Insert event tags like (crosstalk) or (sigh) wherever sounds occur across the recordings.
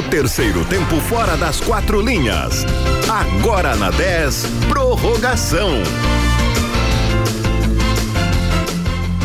O terceiro tempo fora das quatro linhas. Agora na 10, prorrogação.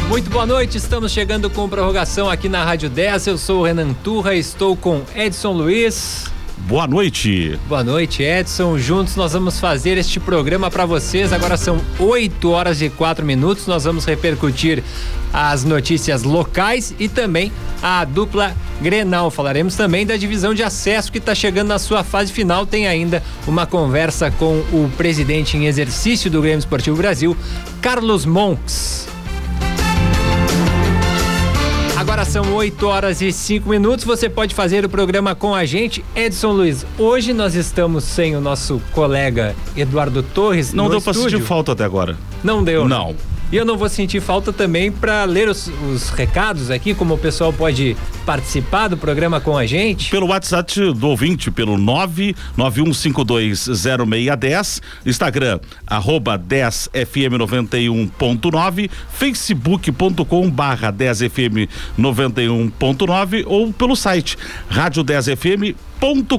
Muito boa noite, estamos chegando com prorrogação aqui na Rádio 10. Eu sou o Renan Turra, estou com Edson Luiz. Boa noite. Boa noite, Edson. Juntos nós vamos fazer este programa para vocês. Agora são 8 horas e 4 minutos. Nós vamos repercutir as notícias locais e também a dupla Grenal. Falaremos também da divisão de acesso que está chegando na sua fase final. Tem ainda uma conversa com o presidente em exercício do Grêmio Esportivo Brasil, Carlos Monks. Agora são 8 horas e 5 minutos. Você pode fazer o programa com a gente. Edson Luiz, hoje nós estamos sem o nosso colega Eduardo Torres. Não deu pra sentir falta até agora. Não deu. Não. Né? E eu não vou sentir falta também para ler os, os, recados aqui, como o pessoal pode participar do programa com a gente. Pelo WhatsApp do ouvinte, pelo 991520610, Instagram, arroba 10fm91.9, facebook.com barra 10fm91.9 ou pelo site rádio 10fm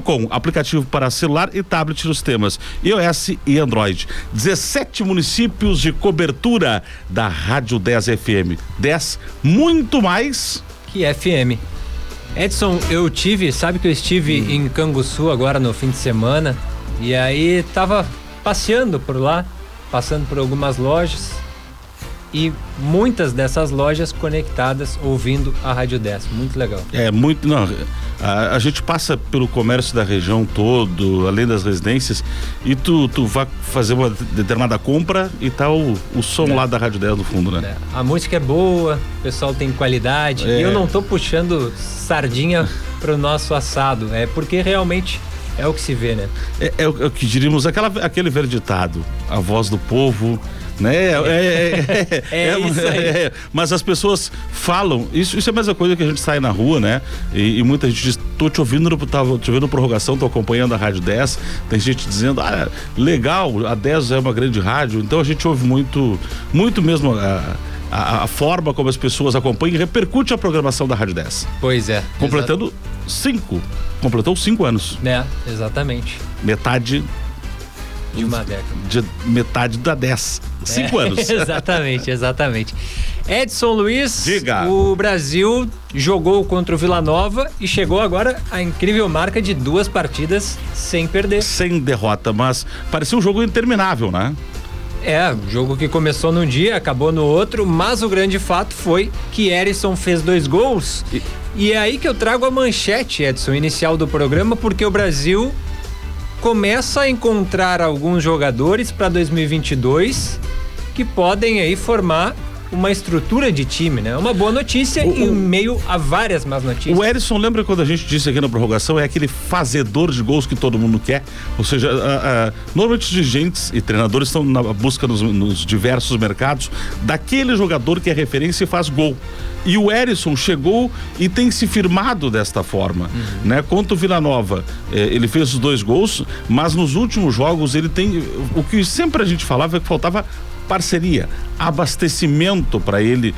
com aplicativo para celular e tablet nos temas iOS e Android. 17 municípios de cobertura da Rádio 10 FM. 10 muito mais que FM. Edson, eu tive, sabe que eu estive hum. em Canguçu agora no fim de semana e aí tava passeando por lá, passando por algumas lojas e muitas dessas lojas conectadas ouvindo a Rádio 10. Muito legal. É, muito. Não, a, a, gente passa pelo comércio da região todo, além das residências, e tu, tu vai fazer uma determinada compra e tá o, o som é. lá da Rádio 10 no fundo, né? É. A música é boa, o pessoal tem qualidade. É. E eu não tô puxando sardinha (laughs) pro nosso assado. É porque realmente é o que se vê, né? É, é, o, é o que diríamos, aquela, aquele verditado, a voz do povo né? É, é, é, é (laughs) isso aí. mas as pessoas falam, isso, isso é a mesma coisa que a gente sai na rua, né? E, e muita gente diz, tô te ouvindo, tava te ouvindo prorrogação, tô acompanhando a Rádio 10, tem gente dizendo, ah, legal, a 10 é uma grande rádio, então a gente ouve muito, muito mesmo a, a, a, forma como as pessoas acompanham e repercute a programação da Rádio 10. Pois é. Completando cinco. Completou cinco anos. É, exatamente. Metade de uma década. De metade da 10. Cinco é, anos. (laughs) exatamente, exatamente. Edson Luiz, Diga. o Brasil jogou contra o Vila Nova e chegou agora à incrível marca de duas partidas sem perder. Sem derrota, mas parecia um jogo interminável, né? É, jogo que começou num dia, acabou no outro, mas o grande fato foi que Erisson fez dois gols. E, e é aí que eu trago a manchete, Edson, inicial do programa, porque o Brasil começa a encontrar alguns jogadores para 2022 que podem aí formar uma estrutura de time, né? Uma boa notícia o, em meio a várias más notícias. O Erisson, lembra quando a gente disse aqui na prorrogação, é aquele fazedor de gols que todo mundo quer? Ou seja, a, a, normalmente dirigentes e treinadores estão na busca nos, nos, diversos mercados daquele jogador que é referência e faz gol. E o Erisson chegou e tem se firmado desta forma, uhum. né? Contra o Vila Nova, eh, ele fez os dois gols, mas nos últimos jogos ele tem o que sempre a gente falava é que faltava parceria, abastecimento para ele,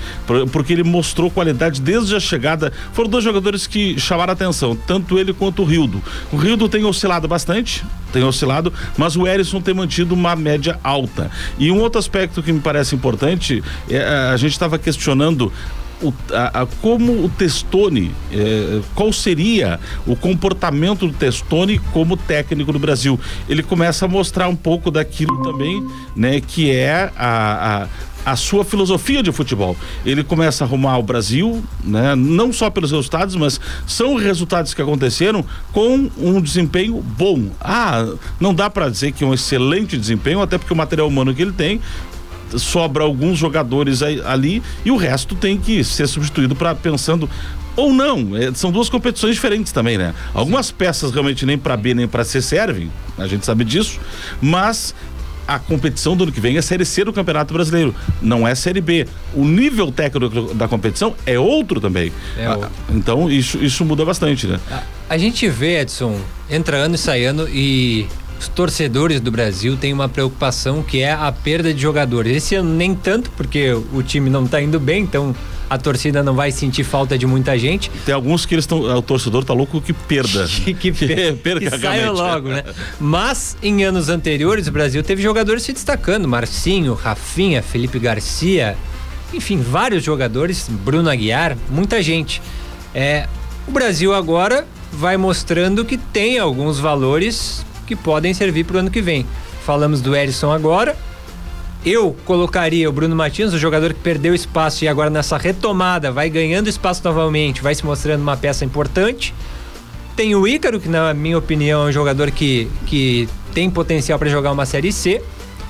porque ele mostrou qualidade desde a chegada. Foram dois jogadores que chamaram atenção, tanto ele quanto o Rildo. O Rildo tem oscilado bastante, tem oscilado, mas o Erisson tem mantido uma média alta. E um outro aspecto que me parece importante, é, a gente estava questionando o, a, a, como o Testoni, é, qual seria o comportamento do Testoni como técnico do Brasil. Ele começa a mostrar um pouco daquilo também, né, que é a, a a sua filosofia de futebol. Ele começa a arrumar o Brasil, né? Não só pelos resultados, mas são resultados que aconteceram com um desempenho bom. Ah, não dá para dizer que é um excelente desempenho, até porque o material humano que ele tem sobra alguns jogadores ali e o resto tem que ser substituído para pensando ou não, é, são duas competições diferentes também, né? Algumas peças realmente nem para B nem para C servem, a gente sabe disso, mas a competição do ano que vem é Série C do Campeonato Brasileiro, não é Série B. O nível técnico da competição é outro também. É ah, outro. Então isso, isso muda bastante, né? A, a gente vê, Edson, entra ano e sai ano e os torcedores do Brasil têm uma preocupação que é a perda de jogadores. Esse ano nem tanto, porque o time não está indo bem, então a torcida não vai sentir falta de muita gente. Tem alguns que eles estão. O torcedor tá louco que perda. (laughs) que, (laughs) que, per, perca que logo, né? (laughs) Mas em anos anteriores o Brasil teve jogadores se destacando: Marcinho, Rafinha, Felipe Garcia, enfim, vários jogadores, Bruno Aguiar, muita gente. É, o Brasil agora vai mostrando que tem alguns valores que podem servir para o ano que vem. Falamos do Erisson agora. Eu colocaria o Bruno Martins, o jogador que perdeu espaço e agora nessa retomada vai ganhando espaço novamente, vai se mostrando uma peça importante. Tem o Ícaro, que na minha opinião é um jogador que, que tem potencial para jogar uma Série C.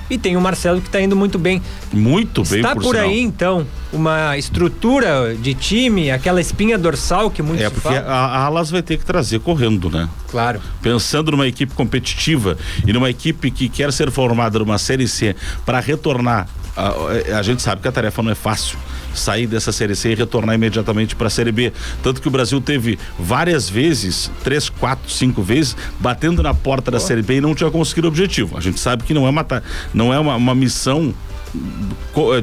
E tem o Marcelo que está indo muito bem. Muito bem, Está por, por aí, então, uma estrutura de time, aquela espinha dorsal que muitos É, porque falam. a Alas vai ter que trazer correndo, né? Claro. Pensando numa equipe competitiva e numa equipe que quer ser formada numa Série C para retornar, a, a gente sabe que a tarefa não é fácil sair dessa Série C e retornar imediatamente para a Série B. Tanto que o Brasil teve várias vezes, três, quatro, cinco vezes, batendo na porta da Série B e não tinha conseguido o objetivo. A gente sabe que não é uma, não é uma, uma missão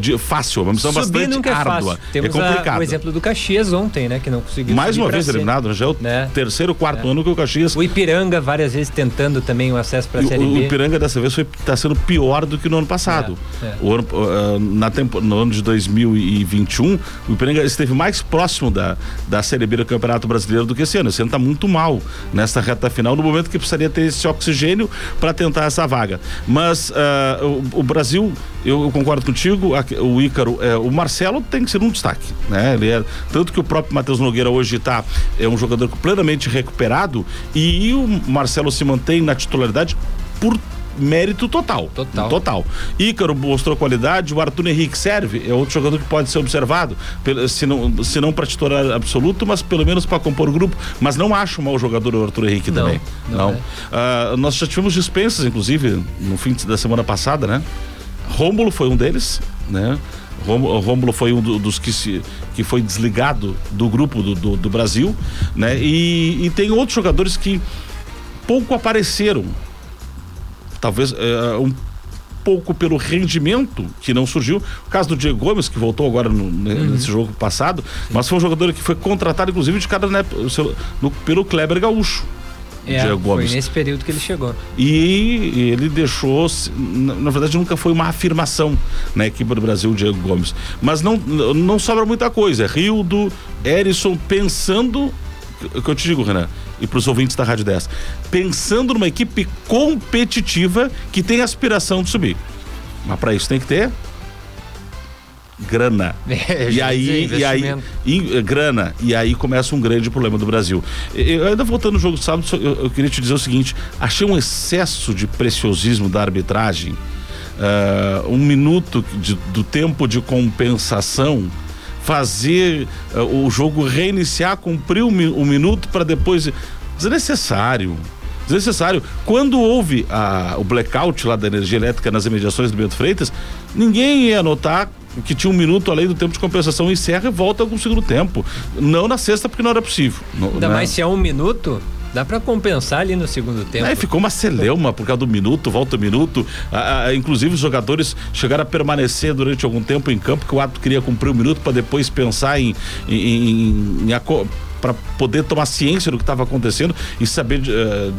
de, fácil, é uma missão Subir bastante é árdua. fácil. Temos é a- complicado. o exemplo do Caxias ontem, né? Que não conseguiu Mais uma vez eliminado, já é o Né? terceiro, quarto ano que o Caxias O Ipiranga várias vezes tentando também o acesso para a Série o, o B. Ipiranga dessa vez está sendo pior do que no ano passado. É, é. O ano, uh, na tempo, no ano de 2021, o Ipiranga esteve mais próximo da, da Série B do Campeonato Brasileiro do que esse ano. Esse ano está muito mal nessa reta final, no momento que precisaria ter esse oxigênio para tentar essa vaga. Mas uh, o, o Brasil, eu, eu concordo contigo, o Ícaro, é, o Marcelo tem que ser um destaque. Né? Ele é, tanto que o próprio Matheus Nogueira hoje tá, é um jogador plenamente recuperado e o Marcelo se mantém na titularidade por mérito total. Total. Total. Ícaro mostrou qualidade, o Arthur Henrique serve, é outro jogador que pode ser observado, se não, se não para titular absoluto, mas pelo menos para compor o grupo. Mas não acho mau jogador o Arthur Henrique Não, também. não é. Ah, nós já tivemos dispensas, inclusive, no fim da semana passada, né? Rômulo foi um deles, né? Rômulo foi um do- dos que, se, que foi desligado do grupo do, do, do Brasil, né? E, e tem outros jogadores que pouco apareceram. Talvez eh, um pouco pelo rendimento que não surgiu. O caso do Diego Gomes, que voltou agora no- ne- Uhum. nesse jogo passado, mas foi um jogador que foi contratado, inclusive, de cada, né, pelo Kleber Gaúcho. É, Diego foi Gomes. nesse período que ele chegou. E ele deixou, na, na verdade nunca foi uma afirmação na equipe do Brasil, o Diego Gomes. Mas não, não sobra muita coisa. Rildo, Erisson, pensando, o que eu te digo, Renan, e para os ouvintes da Rádio 10, pensando numa equipe competitiva que tem aspiração de subir. Mas para isso tem que ter grana. (laughs) É, e aí, e aí em- eh, grana, e aí começa um grande problema do Brasil. Eu, ainda voltando no jogo do sábado, eu, eu queria te dizer o seguinte: achei um excesso de preciosismo da arbitragem. ah, um minuto de- do tempo de compensação, fazer ah, o jogo reiniciar, cumprir o, mi- o minuto para depois. Desnecessário. Desnecessário. Quando houve a- o blackout lá da energia elétrica nas imediações do Bento Freitas, ninguém ia notar que tinha um minuto além do tempo de compensação, encerra e volta com o segundo tempo. Não na sexta, porque não era possível. Não- Ainda né? mais se é um minuto, dá para compensar ali no segundo tempo. Aí ficou uma celeuma por causa do minuto, volta o minuto. Ah, ah, inclusive, os jogadores chegaram a permanecer durante algum tempo em campo, que o ato queria cumprir o minuto para depois pensar em. em, em, em para poder tomar ciência do que estava acontecendo e saber eh,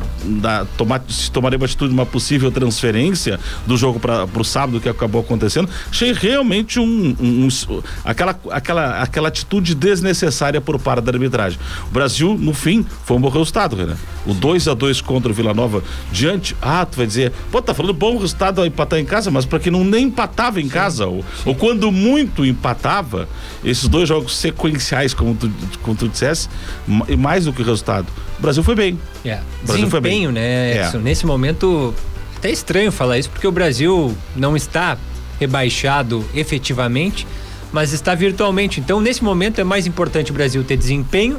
da, tomar, se tomaria uma atitude de uma possível transferência do jogo para o sábado que acabou acontecendo. Achei realmente um, um- um- aquela, aquela, aquela atitude desnecessária por parte da arbitragem. O Brasil, no fim, foi um bom resultado, Renan. O 2 a 2 contra o Vila Nova diante. Ah, tu vai dizer, pô, tá falando bom resultado empatar em casa, mas para quem não nem empatava em casa, ou, ou quando muito empatava, esses dois jogos sequenciais, como tu, como tu dissesse, ma- mais do que o resultado. O Brasil foi bem. É. O Brasil foi bem. Desempenho, né, É. Edson? Nesse momento, até estranho falar isso, porque o Brasil não está rebaixado efetivamente, mas está virtualmente. Então, nesse momento, é mais importante o Brasil ter desempenho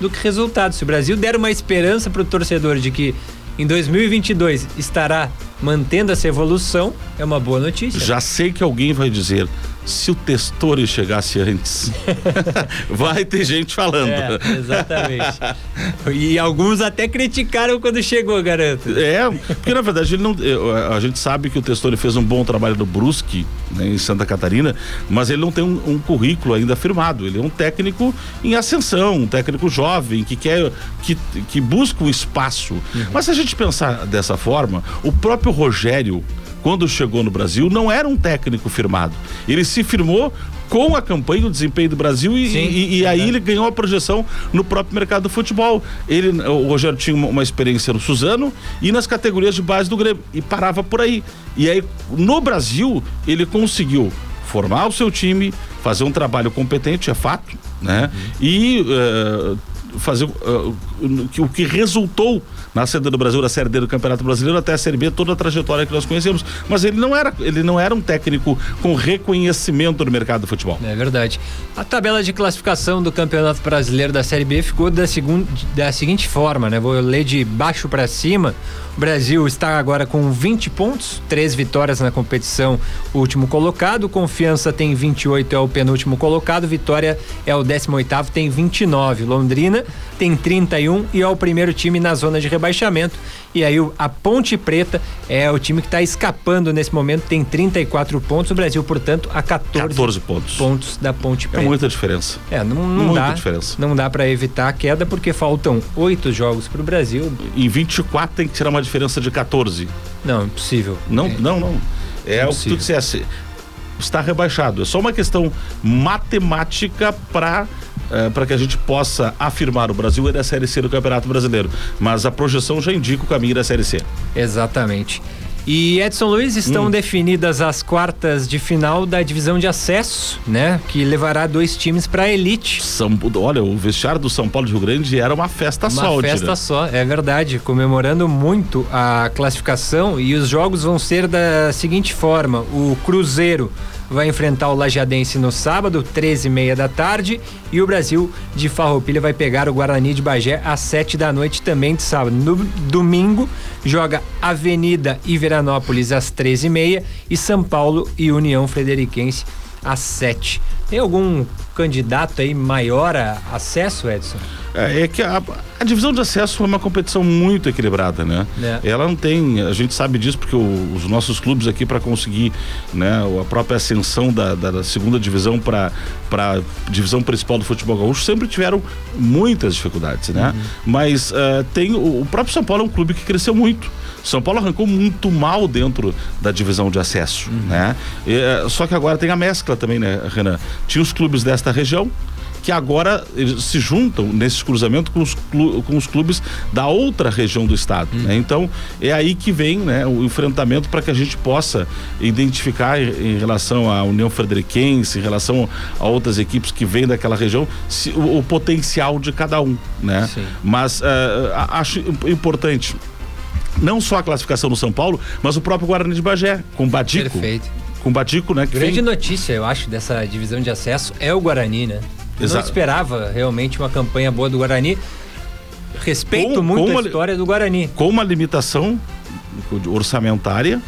do que resultado. Se o Brasil der uma esperança para o torcedor de que em 2022 estará mantendo essa evolução, é uma boa notícia. Já sei que alguém vai dizer. Se o Testore chegasse antes, (laughs) vai ter gente falando. É, exatamente. e alguns até criticaram quando chegou, garanto. É, porque na verdade ele não, eu- a gente sabe que o Testore fez um bom trabalho no Brusque, né, em Santa Catarina, mas ele não tem um, um, currículo ainda firmado. Ele é um técnico em ascensão, um técnico jovem que quer que, que busca um espaço. Uhum. Mas se a gente pensar dessa forma, o próprio Rogério quando chegou no Brasil, não era um técnico firmado. Ele se firmou com a campanha, o desempenho do Brasil e, Sim, e, e aí ele ganhou a projeção no próprio mercado do futebol. Ele, o Rogério tinha uma, uma, experiência no Suzano e nas categorias de base do Grêmio e parava por aí. E aí no Brasil ele conseguiu formar o seu time, fazer um trabalho competente, é fato, né? Uhum. E uh, fazer uh, o que resultou na saída do Brasil da Série D do Campeonato Brasileiro até a Série B, toda a trajetória que nós conhecemos. Mas ele não era, ele não era um técnico com reconhecimento no mercado do futebol. É verdade. A tabela de classificação do Campeonato Brasileiro da Série B ficou da, segun, da seguinte forma, né? Vou ler de baixo para cima. O Brasil está agora com 20 pontos, três vitórias na competição, o último colocado. Confiança tem 28, é o penúltimo colocado. Vitória é o 18, tem 29. Londrina tem 31 e é o primeiro time na zona de rebaixamento. E aí a Ponte Preta é o time que está escapando nesse momento, tem 34 pontos. O Brasil, portanto, a 14, 14 pontos. pontos da Ponte Preta. É muita diferença. É, não, não muita dá. Diferença. Não dá para evitar a queda porque faltam oito jogos para o Brasil. Em 24 tem que tirar uma diferença de 14. Não, impossível. Não, é. não, não. É, é o que tu dissesse. Está rebaixado. É só uma questão matemática para é, para que a gente possa afirmar o Brasil é da Série C do Campeonato Brasileiro. Mas a projeção já indica o caminho da Série C. Exatamente. E Edson Luiz estão hum. definidas as quartas de final da divisão de acesso, né? Que levará dois times para a elite. São, olha, o vestiário do São Paulo de Rio Grande era uma festa uma só. Uma festa só, é verdade, comemorando muito a classificação e os jogos vão ser da seguinte forma: o Cruzeiro vai enfrentar o Lajadense no sábado, 13 e meia da tarde, e o Brasil de Farroupilha vai pegar o Guarani de Bagé às 7 da noite também de sábado. No domingo, joga Avenida e Veranópolis às 13 e meia e São Paulo e União Frederiquense às 7. Tem algum candidato aí maior a acesso, Edson? É, é que a, a, divisão de acesso foi uma competição muito equilibrada, né? É. Ela não tem, a gente sabe disso porque o, os nossos clubes aqui para conseguir, né, a própria ascensão da, da, da segunda divisão para para divisão principal do futebol gaúcho sempre tiveram muitas dificuldades, né? Uhum. Mas uh, tem o, o próprio São Paulo é um clube que cresceu muito. São Paulo arrancou muito mal dentro da divisão de acesso, uhum. né? E, eh, só que agora tem a mescla também, né, Renan? Tinha os clubes desta região que agora eles se juntam nesse cruzamento com os, com os clubes da outra região do estado. Uhum. Né? Então é aí que vem né, o enfrentamento para que a gente possa identificar em relação à União Frederiquense, em relação a outras equipes que vêm daquela região, se, o, o, potencial de cada um. Né? Mas uh, acho importante não só a classificação no São Paulo, mas o próprio Guarani de Bagé, com Badico. Perfeito. Com Badico, né? Grande vem... notícia, eu acho, dessa divisão de acesso é o Guarani, né? Exato. Não esperava realmente uma campanha boa do Guarani. Respeito com, muito com a história do Guarani. Com uma limitação orçamentária,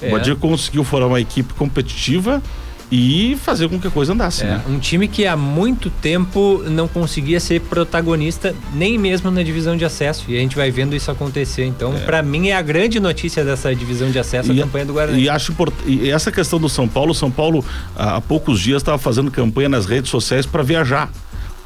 é. o Badico conseguiu formar uma equipe competitiva e fazer com que a coisa andasse. É, né? Um time que há muito tempo não conseguia ser protagonista, nem mesmo na divisão de acesso. E a gente vai vendo isso acontecer. Então, é. para mim, é a grande notícia dessa divisão de acesso e, a campanha do Guarani. E acho e essa questão do São Paulo, São Paulo há poucos dias estava fazendo campanha nas redes sociais para viajar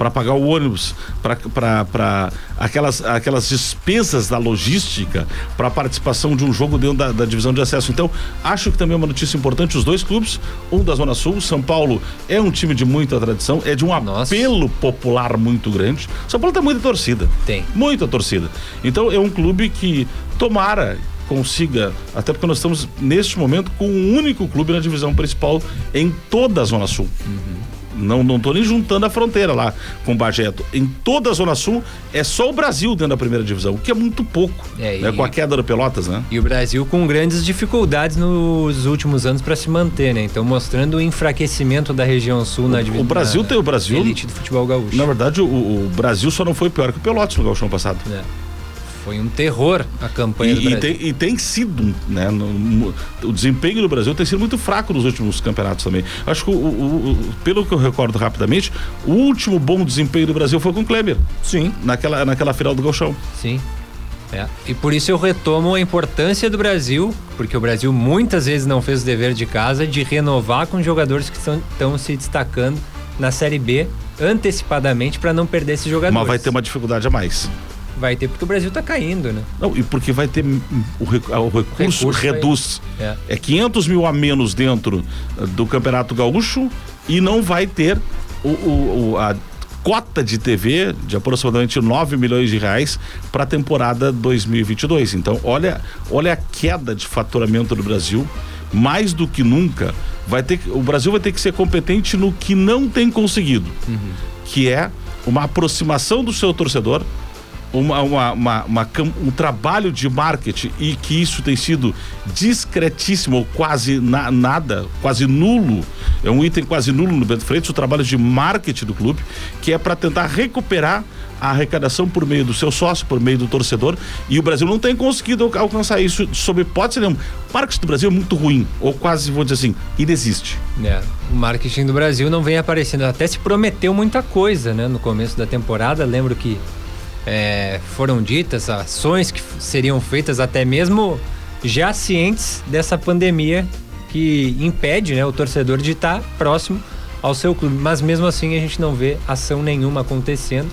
para pagar o ônibus, para aquelas, aquelas despesas da logística para a participação de um jogo dentro da, da, divisão de acesso. Então, acho que também é uma notícia importante: os dois clubes, um da Zona Sul, São Paulo é um time de muita tradição, é de um Nossa. apelo popular muito grande. São Paulo tem muita torcida. Tem. Muita torcida. Então, é um clube que tomara consiga, até porque nós estamos neste momento com um único clube na divisão principal em toda a Zona Sul. Uhum. Não, não tô nem juntando a fronteira lá com o Bajeto. Em toda a Zona Sul é só o Brasil dentro da primeira divisão, o que é muito pouco. É, né? Com a queda do Pelotas, né? E o Brasil com grandes dificuldades nos últimos anos para se manter, né? Então mostrando o enfraquecimento da região sul na divisão. O Brasil tem o Brasil. Elite do futebol gaúcho. Na verdade, o, o Brasil só não foi pior que o Pelotas no Gauchão passado. É. Foi um terror a campanha e, do Brasil. E tem, e tem sido, né? No, o desempenho do Brasil tem sido muito fraco nos últimos campeonatos também. Acho que, o, o, o, pelo que eu recordo rapidamente, o último bom desempenho do Brasil foi com o Kleber. Sim. Naquela, naquela final do Galchão. Sim. É, e por isso eu retomo a importância do Brasil, porque o Brasil muitas vezes não fez o dever de casa de renovar com jogadores que estão se destacando na Série B antecipadamente para não perder esses jogadores. Mas vai ter uma dificuldade a mais. Vai ter porque o Brasil está caindo, né? Não, e porque vai ter o, o recurso, recurso reduz. Vai... É. é 500 mil a menos dentro do Campeonato Gaúcho e não vai ter o, o, a cota de TV de aproximadamente 9 milhões de reais para a temporada 2022. Então, olha, olha a queda de faturamento do Brasil. Mais do que nunca, vai ter, o Brasil vai ter que ser competente no que não tem conseguido, uhum. que é uma aproximação do seu torcedor, uma, uma, uma, uma, um trabalho de marketing e que isso tem sido discretíssimo, ou quase na, nada, quase nulo. É um item quase nulo no Bento Freitas, o trabalho de marketing do clube, que é para tentar recuperar a arrecadação por meio do seu sócio, por meio do torcedor, e o Brasil não tem conseguido alcançar isso sob hipótese nenhuma. O marketing do Brasil é muito ruim, ou quase, vou dizer assim, inexiste. É, o marketing do Brasil não vem aparecendo, até se prometeu muita coisa, né, no começo da temporada, lembro que é, foram ditas, ações que seriam feitas até mesmo já cientes dessa pandemia que impede né, o torcedor de estar próximo ao seu clube. Mas mesmo assim a gente não vê ação nenhuma acontecendo.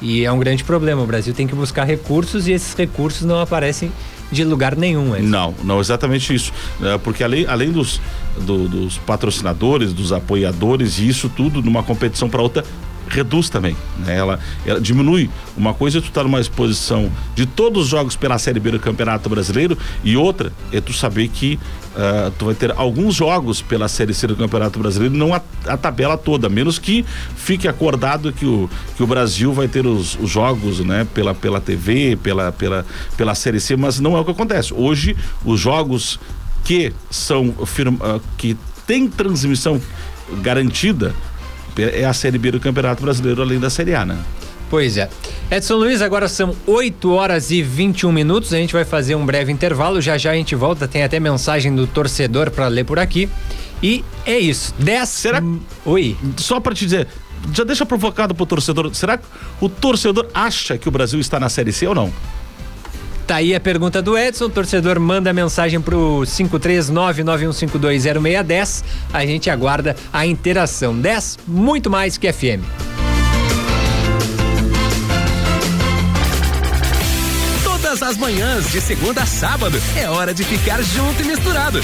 E é um grande problema. O Brasil tem que buscar recursos e esses recursos não aparecem de lugar nenhum. É não, não, exatamente isso. É, porque além, além dos, do, dos patrocinadores, dos apoiadores e isso tudo, numa competição para outra, reduz também. Né? Ela, ela, diminui. Uma coisa é tu estar tá numa exposição de todos os jogos pela Série B do Campeonato Brasileiro e outra é tu saber que uh, tu vai ter alguns jogos pela Série C do Campeonato Brasileiro, não a, a, tabela toda, menos que fique acordado que o, que o Brasil vai ter os, os jogos né? pela, pela TV, pela, pela, pela Série C, mas não é o que acontece. Hoje, os jogos que são firma, uh, que tem transmissão garantida é a Série B do Campeonato Brasileiro, além da Série A, né? Pois é. Edson Luiz, agora são 8 horas e 21 minutos. A gente vai fazer um breve intervalo. Já já a gente volta. Tem até mensagem do torcedor para ler por aqui. E é isso. 10. Será? Oi. Só para te dizer, já deixa provocado pro torcedor. Será que o torcedor acha que o Brasil está na Série C ou não? Tá aí a pergunta do Edson. O torcedor manda mensagem pro 53991520610. A gente aguarda a interação. 10, muito mais que FM. Todas as manhãs, de segunda a sábado, é hora de ficar junto e misturado.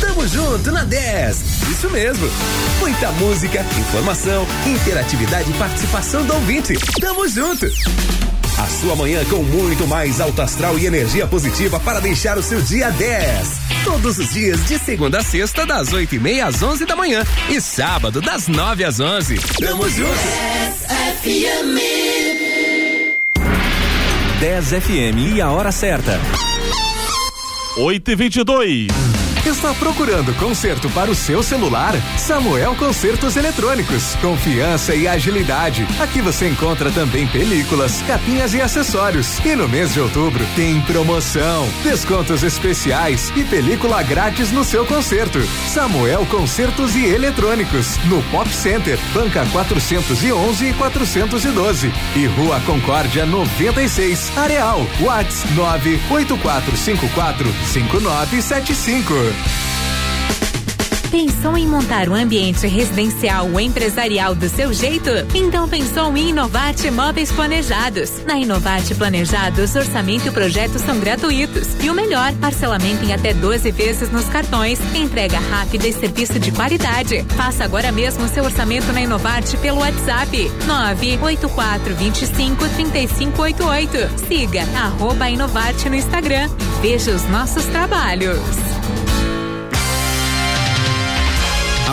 Tamo junto na 10. Isso mesmo. Muita música, informação, interatividade e participação do ouvinte. Tamo junto. A sua manhã com muito mais alto astral e energia positiva para deixar o seu dia 10. Todos os dias, de segunda a sexta, das 8 e meia às 11 da manhã. E sábado, das 9 às 11. Tamo junto. 10 FM. 10 FM e a hora certa. 8 e 22 Está procurando conserto para o seu celular? Samuel Consertos Eletrônicos. Confiança e agilidade. Aqui você encontra também películas, capinhas e acessórios. E no mês de outubro tem promoção, descontos especiais e película grátis no seu conserto. Samuel Consertos e Eletrônicos. No Pop Center, banca 411 e 412. E Rua Concórdia 96, Areal. Whats 98454 5975. Pensou em montar um ambiente residencial ou empresarial do seu jeito? Então pensou em Inovate Móveis Planejados. Na Inovate Planejados, orçamento e projetos são gratuitos. E o melhor, parcelamento em até 12 vezes nos cartões. Entrega rápida e serviço de qualidade. Faça agora mesmo seu orçamento na Inovate pelo WhatsApp 984 25 3588. Siga arroba Inovate no Instagram e veja os nossos trabalhos.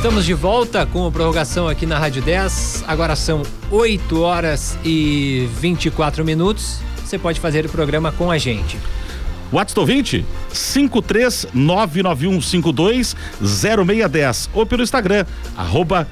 Estamos de volta com a prorrogação aqui na Rádio 10. Agora são 8 horas e 24 minutos. Você pode fazer o programa com a gente. WhatsApp do ouvinte, 53991520610 ou pelo Instagram, arroba,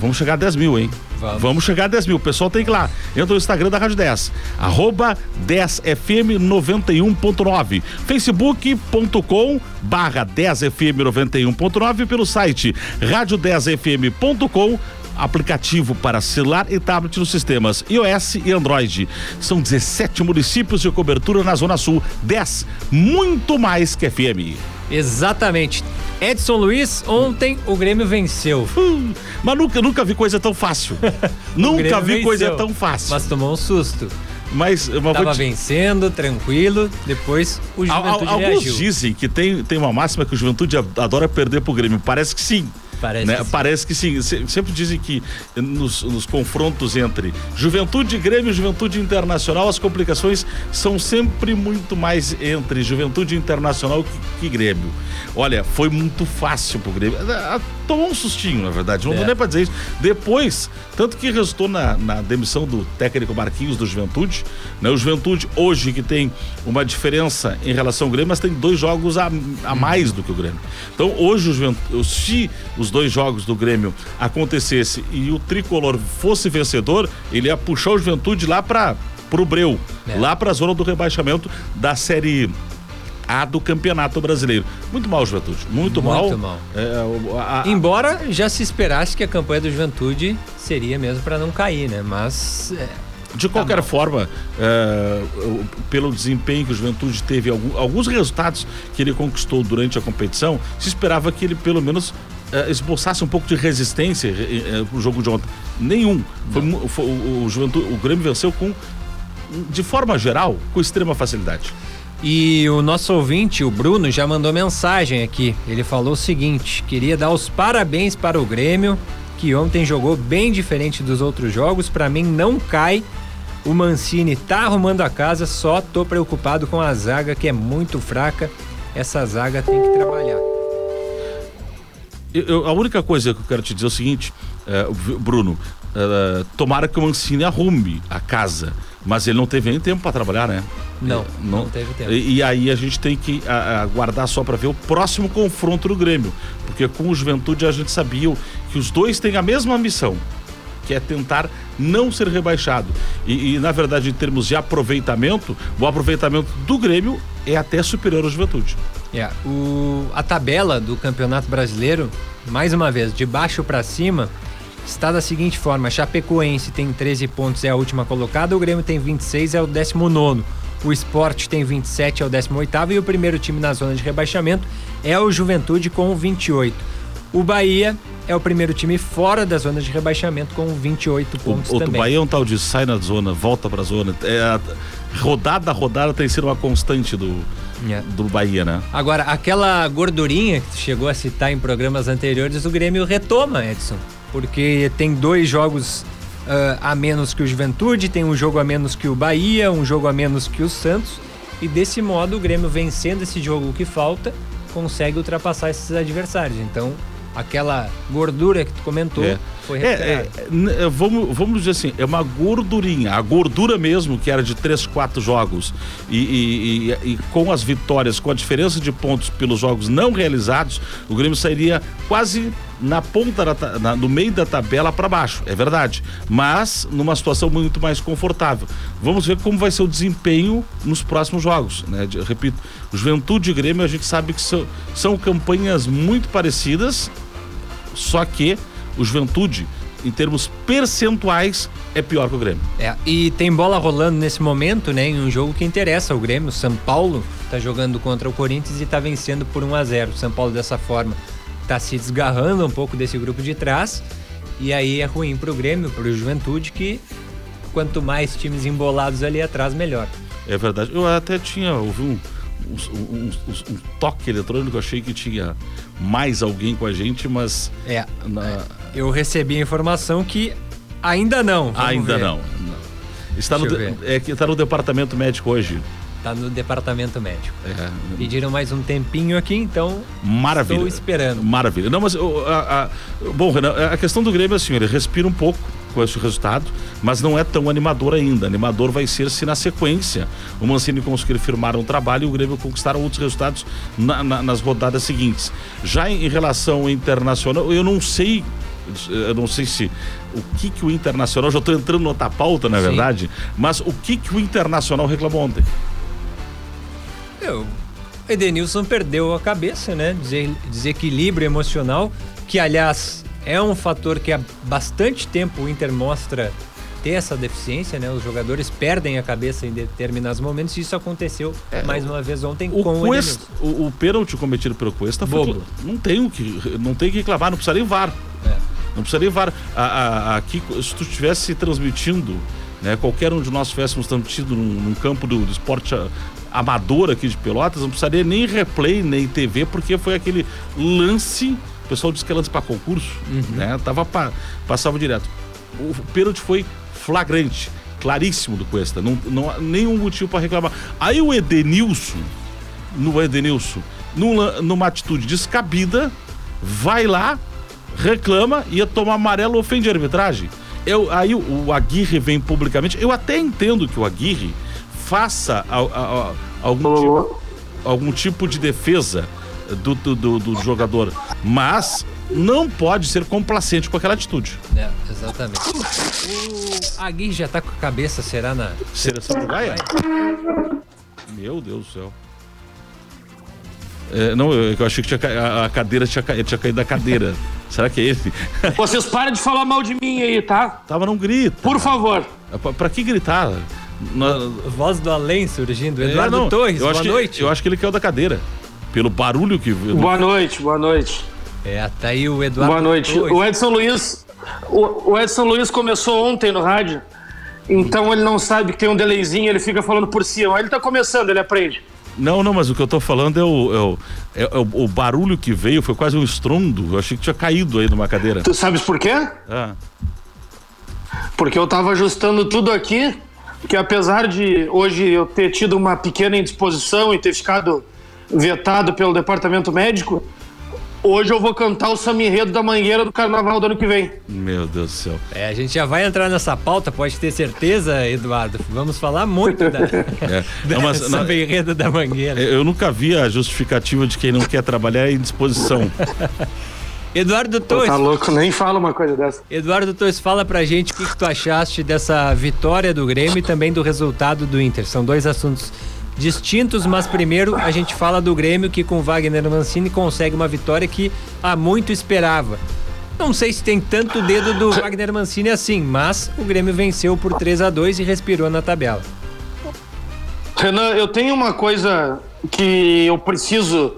vamos chegar a 10 mil, hein? Vamos. Vamos chegar a 10 mil. O pessoal tem que ir lá. Entra no Instagram da Rádio 10. Arroba 10FM 91.9. Facebook.com barra 10FM 91.9 pelo site rádio10fm.com aplicativo para celular e tablet nos sistemas iOS e Android. São 17 municípios de cobertura na Zona Sul, 10, muito mais que FM. Exatamente. Edson Luiz, ontem o Grêmio venceu. Hum, mas nunca, nunca vi coisa tão fácil. (laughs) nunca vi coisa venceu, tão fácil. Mas tomou um susto. Mas, mas Tava te- vencendo, tranquilo. Depois o Al- al- Juventude Alguns reagiu. dizem que tem, tem uma máxima que o Juventude adora perder pro Grêmio. Parece que sim. Parece né? que sim. Parece que sim. Se- Sempre dizem que nos, nos confrontos entre Juventude, Grêmio e Juventude Internacional, as complicações são sempre muito mais entre Juventude Internacional que, que Grêmio. Olha, foi muito fácil pro Grêmio. Tomou um sustinho, na verdade. Não É. nem pra dizer isso. Depois, tanto que resultou na, na demissão do técnico Marquinhos do Juventude. Né? O Juventude, hoje, que tem uma diferença em relação ao Grêmio, mas tem dois jogos a, a mais do que o Grêmio. Então, hoje, o Juventude, se os dois jogos do Grêmio acontecesse e o tricolor fosse vencedor, ele ia puxar o Juventude lá para pro Breu, É. lá para a zona do rebaixamento da série A do Campeonato Brasileiro. Muito mal, Juventude. Muito, mal. Muito mal. É, o- a- a- Embora já se esperasse que a campanha do Juventude seria mesmo para não cair, né? Mas é, De qualquer mal. forma, é, pelo desempenho que o Juventude teve, alguns resultados que ele conquistou durante a competição, se esperava que ele pelo menos é, esboçasse um pouco de resistência é, é, pro jogo de ontem. Nenhum. Foi foi- o, o Juventude, o Grêmio venceu com, de forma geral, com extrema facilidade. E o nosso ouvinte, o Bruno, já mandou mensagem aqui. Ele falou o seguinte: queria dar os parabéns para o Grêmio, que ontem jogou bem diferente dos outros jogos. Para mim, não cai. O Mancini tá arrumando a casa, só tô preocupado com a zaga, que é muito fraca. Essa zaga tem que trabalhar. Eu- a única coisa que eu quero te dizer é o seguinte, é, Bruno, é, tomara que o Mancini arrume a casa, mas ele não teve nem tempo para trabalhar, né? Não, É, não teve tempo. E, e aí a gente tem que aguardar só para ver o próximo confronto do Grêmio, porque com o Juventude a gente sabia que os dois têm a mesma missão, que é tentar não ser rebaixado. E, e, na verdade, em termos de aproveitamento, o aproveitamento do Grêmio é até superior ao Juventude. É, o, a tabela do Campeonato Brasileiro, mais uma vez, de baixo para cima, está da seguinte forma: Chapecoense tem 13 pontos, é a última colocada, o Grêmio tem 26, é o 19. O Sport tem 27, é o 18 e o primeiro time na zona de rebaixamento é o Juventude com 28. O Bahia é o primeiro time fora da zona de rebaixamento com 28 O, pontos o também. Bahia é um tal de sai na zona, volta pra zona. É, a- rodada a rodada tem sido uma constante do, É. do Bahia, né? Agora, aquela gordurinha que tu chegou a citar em programas anteriores, o Grêmio retoma, Edson. Porque tem dois jogos ah, a menos que o Juventude, tem um jogo a menos que o Bahia, um jogo a menos que o Santos. E desse modo, o Grêmio vencendo esse jogo que falta, consegue ultrapassar esses adversários. Então, aquela gordura que tu comentou É. foi É, é, é, vamos, vamos dizer assim, é uma gordurinha. A gordura mesmo, que era de três, quatro jogos, e, e- e- e com as vitórias, com a diferença de pontos pelos jogos não realizados, o Grêmio sairia quase na ponta, da na- no meio da tabela para baixo, é verdade. Mas numa situação muito mais confortável. Vamos ver como vai ser o desempenho nos próximos jogos. Né? Repito, Juventude e Grêmio, a gente sabe que são, são campanhas muito parecidas, só que o Juventude, em termos percentuais, é pior que o Grêmio. É, e tem bola rolando nesse momento, né? Em um jogo que interessa ao Grêmio. O São Paulo tá jogando contra o Corinthians e tá vencendo por 1 a 0 O São Paulo, dessa forma, tá se desgarrando um pouco desse grupo de trás. E aí é ruim pro Grêmio, pro Juventude, que quanto mais times embolados ali atrás, melhor. É verdade. Eu até tinha ouvi um, um, um- um- um toque eletrônico, achei que tinha mais alguém com a gente, mas É, na- eu recebi a informação que ainda não. ainda não. não. Está no, Deixa é está no departamento médico hoje. Tá no departamento médico. É, Pediram mais um tempinho aqui, então maravilha. estou esperando. Maravilha. Não, mas a, a- bom, Renan, a questão do Grêmio é assim, ele respira um pouco com esse resultado, mas não é tão animador ainda. Animador vai ser se na sequência o Mancini conseguir firmar um trabalho e o Grêmio conquistar outros resultados na, na, nas rodadas seguintes. Já em, em relação ao internacional, eu não sei eu não sei se o que que o Internacional, já estou entrando outra pauta, na é verdade, mas o que que o Internacional reclamou ontem? Eu, Edenilson perdeu a cabeça, né? desequilíbrio emocional, que aliás é um fator que há bastante tempo o Inter mostra ter essa deficiência, né? Os jogadores perdem a cabeça em determinados momentos e isso aconteceu é, mais uma vez ontem o com o O, o pênalti cometido pelo Cuesta foi não tem o que não tem que reclamar, não precisa nem VAR. É. Não precisa nem VAR. A, a, aqui se tu estivesse transmitindo, né, qualquer um de nós estivéssemos transmitindo num, num campo do, do esporte amador aqui de Pelotas, não precisaria nem replay, nem TV, porque foi aquele lance o pessoal disse que é lance para concurso, uhum. né? Tava pa, passava direto. O pênalti foi flagrante, claríssimo do Cuesta. Não, não há nenhum motivo para reclamar. Aí o Edenilson, no Edenilson, numa, numa atitude descabida, vai lá, reclama, ia tomar amarelo, ofende a arbitragem. Eu, aí o, o Aguirre vem publicamente. Eu até entendo que o Aguirre faça a, a, a, algum, tipo, algum tipo de defesa do, do, do, do jogador. Mas não pode ser complacente com aquela atitude. É, exatamente. O Agui já tá com a cabeça, será na. Seleção uruguaia? Meu Deus do céu. É, não, eu, eu achei que tinha, a, a cadeira tinha, tinha caído da cadeira. Será que é ele? (laughs) Vocês parem de falar mal de mim aí, tá? Tava não grita. Por favor. É, pra, pra que gritar? Na... Voz do além surgindo. É, Eduardo é, não, Torres, boa noite. Que, eu acho que ele caiu da cadeira pelo barulho que. Boa noite, boa noite. É, tá aí o Eduardo. Boa noite. O Edson Luiz. O, Edson Luiz começou ontem no rádio. Então ele não sabe que tem um delayzinho, ele fica falando por cima. Ele tá começando, ele aprende. Não, não, mas o que eu tô falando é o, é o, é, é o, o, barulho que veio, foi quase um estrondo. Eu achei que tinha caído aí numa cadeira. Tu sabes por quê? Ah. Porque eu tava ajustando tudo aqui, que apesar de hoje eu ter tido uma pequena indisposição e ter ficado vetado pelo departamento médico, hoje eu vou cantar o samba da mangueira do carnaval do ano que vem. Meu Deus do céu. É, a gente já vai entrar nessa pauta, pode ter certeza, Eduardo. Vamos falar muito da, (laughs) é. (laughs) da não, enredo da mangueira. Eu nunca vi a justificativa de quem não quer trabalhar em disposição. (laughs) Eduardo Torres. Tá louco, nem fala uma coisa dessa. Eduardo Torres, fala pra gente o que, que tu achaste dessa vitória do Grêmio e também do resultado do Inter. São dois assuntos distintos, mas primeiro a gente fala do Grêmio que com Wagner Mancini consegue uma vitória que há muito esperava. Não sei se tem tanto dedo do Wagner Mancini assim, mas o Grêmio venceu por 3 a 2 e respirou na tabela. Renan, eu tenho uma coisa que eu preciso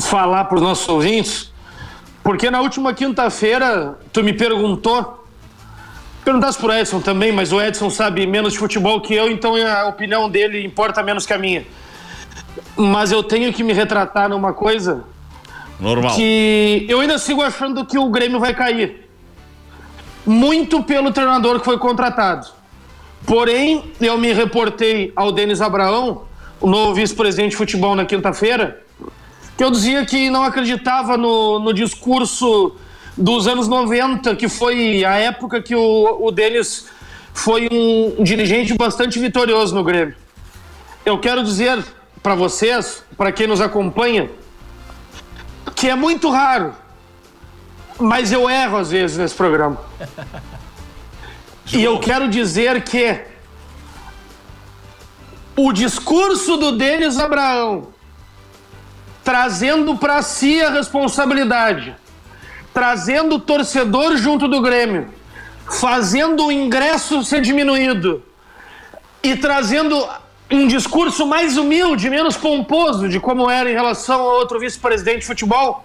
falar para os nossos ouvintes, porque na última quinta-feira tu me perguntou Perguntasse pro Edson também, mas o Edson sabe menos de futebol que eu, então a opinião dele importa menos que a minha. Mas eu tenho que me retratar numa coisa. Normal. Que eu ainda sigo achando que o Grêmio vai cair. Muito pelo treinador que foi contratado. Porém, eu me reportei ao Denis Abraão, o novo vice-presidente de futebol na quinta-feira, que eu dizia que não acreditava no, no discurso dos anos 90, que foi a época que o, o Denis foi um dirigente bastante vitorioso no Grêmio. Eu quero dizer para vocês, para quem nos acompanha, que é muito raro, mas eu erro às vezes nesse programa. (laughs) e eu quero dizer que o discurso do Denis Abraão, trazendo para si a responsabilidade trazendo o torcedor junto do Grêmio, fazendo o ingresso ser diminuído e trazendo um discurso mais humilde, menos pomposo de como era em relação ao outro vice-presidente de futebol,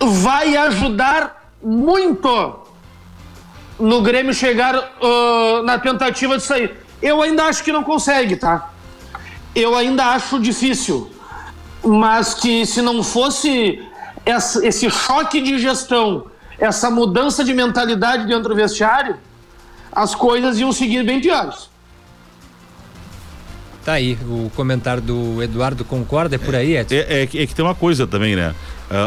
vai ajudar muito no Grêmio chegar uh, na tentativa de sair. Eu ainda acho que não consegue, tá? Eu ainda acho difícil. Mas que se não fosse essa, esse choque de gestão, essa mudança de mentalidade dentro do vestiário, as coisas iam seguir bem piores. Tá aí, o comentário do Eduardo concorda, é por aí, Edson? É, é, é que tem uma coisa também, né?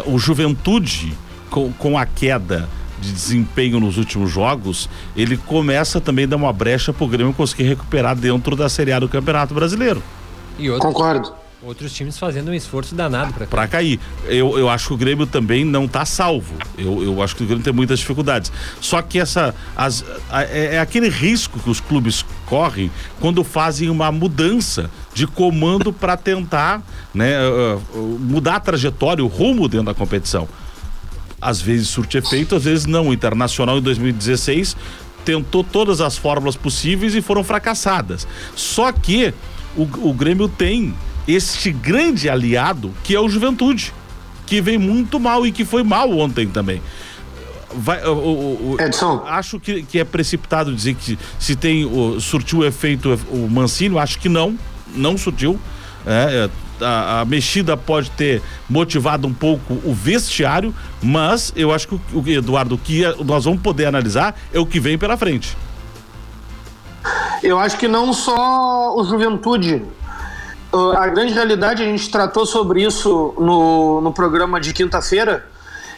Uh, o Juventude, com, com a queda de desempenho nos últimos jogos, ele começa também a dar uma brecha pro Grêmio conseguir recuperar dentro da Série A do Campeonato Brasileiro. E outro, Concordo outros times fazendo um esforço danado para para cair. Eu, eu acho que o Grêmio também não está salvo. Eu, eu acho que o Grêmio tem muitas dificuldades. Só que essa as, a, é, é, aquele risco que os clubes correm quando fazem uma mudança de comando (laughs) para tentar né, uh, uh, mudar a trajetória, o rumo dentro da competição. Às vezes surte efeito, às vezes não. O Internacional em 2016 tentou todas as fórmulas possíveis e foram fracassadas. Só que o, o Grêmio tem este grande aliado que é o Juventude, que vem muito mal e que foi mal ontem também. Vai, o, o, o, Edson. Acho que, que é precipitado dizer que se tem o, surtiu o efeito o Mancini, acho que não, não surtiu. É, é, a, a, mexida pode ter motivado um pouco o vestiário, mas eu acho que o, Eduardo, o que nós vamos poder analisar é o que vem pela frente. Eu acho que não só o Juventude, a grande realidade, a gente tratou sobre isso no, no programa de quinta-feira,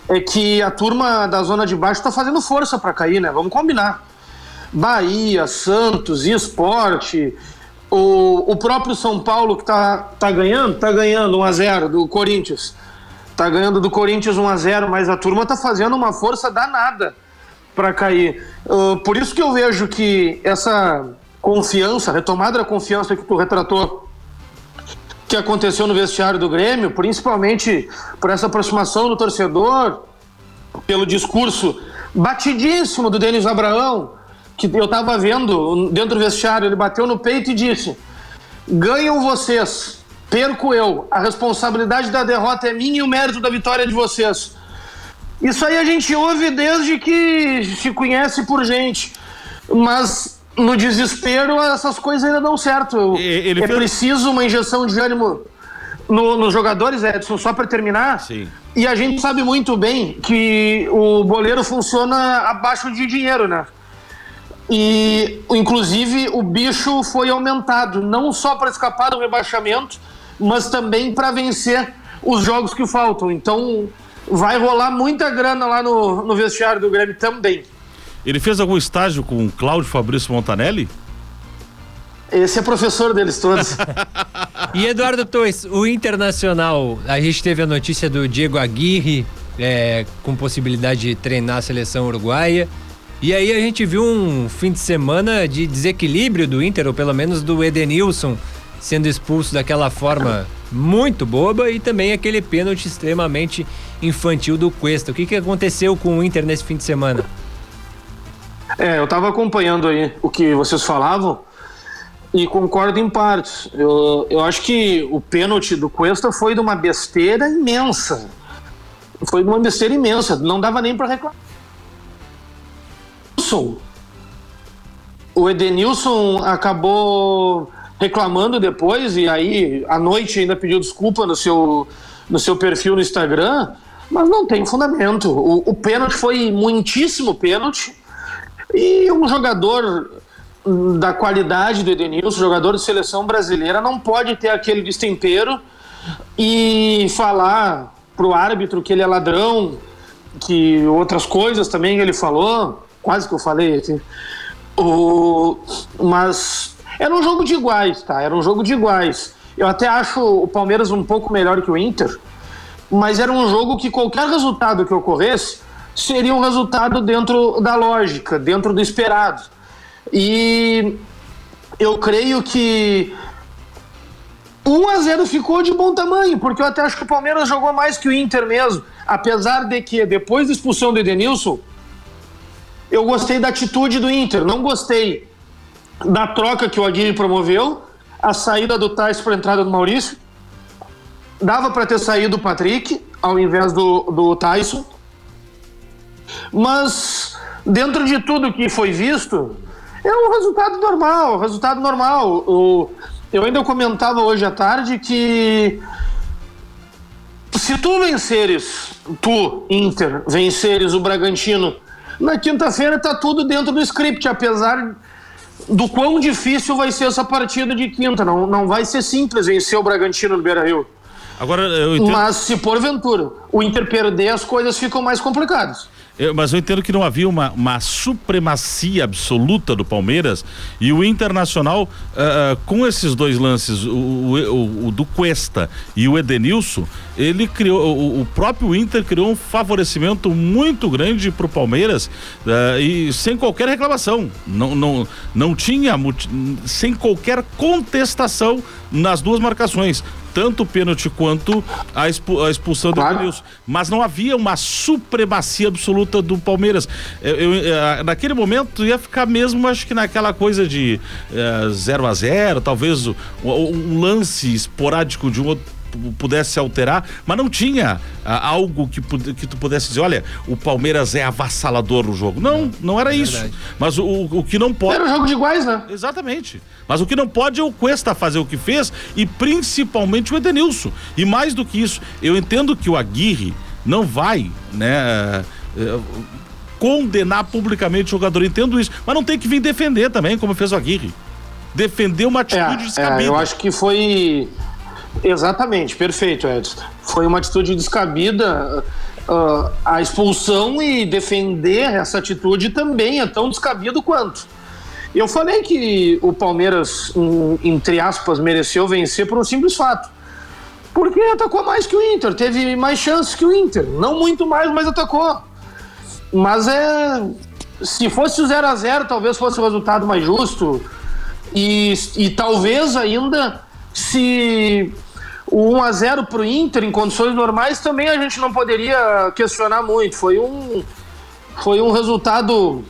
é que a turma da zona de baixo está fazendo força para cair, né? Vamos combinar. Bahia, Santos, Esporte, o, o próprio São Paulo que tá, tá ganhando, tá ganhando 1x0 do Corinthians. Tá ganhando do Corinthians 1x0, mas a turma tá fazendo uma força danada para cair. Uh, por isso que eu vejo que essa confiança, retomada da confiança que tu retratou que aconteceu no vestiário do Grêmio, principalmente por essa aproximação do torcedor, pelo discurso batidíssimo do Denis Abraão, que eu estava vendo dentro do vestiário, ele bateu no peito e disse: ganham vocês, perco eu, a responsabilidade da derrota é minha e o mérito da vitória é de vocês. Isso aí a gente ouve desde que se conhece por gente, mas no desespero, essas coisas ainda dão certo. Ele é fez... preciso uma injeção de ânimo no, nos jogadores, Edson, só para terminar. Sim. E a gente sabe muito bem que o boleiro funciona abaixo de dinheiro, né? E, inclusive, o bicho foi aumentado, não só para escapar do rebaixamento, mas também para vencer os jogos que faltam. Então, vai rolar muita grana lá no, no vestiário do Grêmio também. Ele fez algum estágio com o Cláudio Fabrício Montanelli? Esse é professor deles todos. (laughs) e Eduardo Torres, o Internacional, a gente teve a notícia do Diego Aguirre é, com possibilidade de treinar a seleção uruguaia. E aí a gente viu um fim de semana de desequilíbrio do Inter, ou pelo menos do Edenilson sendo expulso daquela forma muito boba e também aquele pênalti extremamente infantil do Cuesta. O que, que aconteceu com o Inter nesse fim de semana? É, eu estava acompanhando aí o que vocês falavam e concordo em partes. Eu, eu acho que o pênalti do Cuesta foi de uma besteira imensa. Foi de uma besteira imensa. Não dava nem para reclamar. O Edenilson acabou reclamando depois e aí à noite ainda pediu desculpa no seu, no seu perfil no Instagram, mas não tem fundamento. O, o pênalti foi muitíssimo pênalti e um jogador da qualidade do Edenilson, jogador de seleção brasileira, não pode ter aquele destempero e falar pro árbitro que ele é ladrão, que outras coisas também ele falou, quase que eu falei aqui. O, mas era um jogo de iguais, tá? Era um jogo de iguais. Eu até acho o Palmeiras um pouco melhor que o Inter, mas era um jogo que qualquer resultado que ocorresse seria um resultado dentro da lógica, dentro do esperado. E eu creio que 1 a 0 ficou de bom tamanho, porque eu até acho que o Palmeiras jogou mais que o Inter mesmo, apesar de que depois da expulsão do Edenilson, eu gostei da atitude do Inter, não gostei da troca que o Aguirre promoveu, a saída do Tais para a entrada do Maurício. Dava para ter saído o Patrick ao invés do, do Tyson. Mas, dentro de tudo que foi visto, é um resultado normal, resultado normal. O, eu ainda comentava hoje à tarde que se tu venceres, tu, Inter, venceres o Bragantino, na quinta-feira tá tudo dentro do script, apesar do quão difícil vai ser essa partida de quinta. Não, não vai ser simples vencer o Bragantino no Beira-Rio. Agora, entendo... Mas se porventura o Inter perder, as coisas ficam mais complicadas. Eu, mas eu entendo que não havia uma, uma supremacia absoluta do Palmeiras e o Internacional, uh, com esses dois lances, o, o, o, do Cuesta e o Edenilson, ele criou, o, o próprio Inter criou um favorecimento muito grande para o Palmeiras uh, e sem qualquer reclamação. Não, não, não tinha, sem qualquer contestação nas duas marcações tanto o pênalti quanto a, expu a expulsão claro. do Edenilson. Mas não havia uma supremacia absoluta do Palmeiras. Eu, eu, eu, naquele momento ia ficar mesmo, acho que naquela coisa de 0 uh, a 0 talvez um lance esporádico de um outro pudesse alterar, mas não tinha ah, algo que, que tu pudesse dizer, olha, o Palmeiras é avassalador no jogo. Não, não era é isso. Verdade. Mas o, o que não pode. Era um jogo de iguais, né? Exatamente. Mas o que não pode é o Cuesta fazer o que fez e principalmente o Edenilson. E mais do que isso, eu entendo que o Aguirre não vai, né? Eh, condenar publicamente o jogador, entendo isso, mas não tem que vir defender também, como fez o Aguirre. Defender uma atitude é, descabida. É, eu acho que foi Exatamente, perfeito, Edson. Foi uma atitude descabida. Uh, a expulsão e defender essa atitude também é tão descabido quanto. Eu falei que o Palmeiras, um, entre aspas, mereceu vencer por um simples fato. Porque atacou mais que o Inter, teve mais chances que o Inter. Não muito mais, mas atacou. Mas é. Se fosse o 0 a 0 talvez fosse o resultado mais justo. E, e talvez ainda se o 1 a 0 para o Inter em condições normais também a gente não poderia questionar muito. Foi um, foi um resultado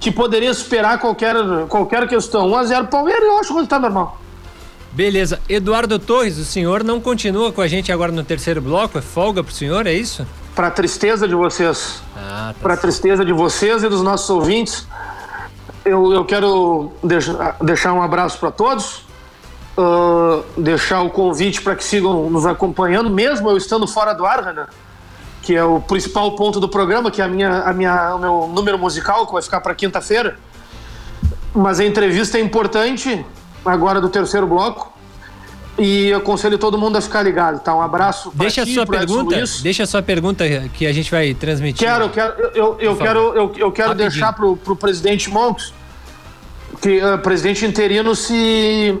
que poderia superar qualquer, qualquer questão. 1 a 0 Palmeiras, eu acho que o resultado normal. Beleza. Eduardo Torres, o senhor não continua com a gente agora no terceiro bloco? É folga pro senhor, é isso? Para tristeza de vocês. Ah, tá Para tristeza de vocês e dos nossos ouvintes, eu, eu quero deixar um abraço para todos uh, deixar o convite para que sigam nos acompanhando, mesmo eu estando fora do ar, Renan, que é o principal ponto do programa, que é a minha, a minha, o meu número musical, que vai ficar para quinta-feira. Mas a entrevista é importante, agora do terceiro bloco. E eu aconselho todo mundo a ficar ligado, tá? Um abraço Deixa ti, a sua pergunta, deixa a sua pergunta que a gente vai transmitir. Quero, quero, eu, eu, quero, eu, eu quero deixar pro, pro presidente Monks, que uh, presidente interino se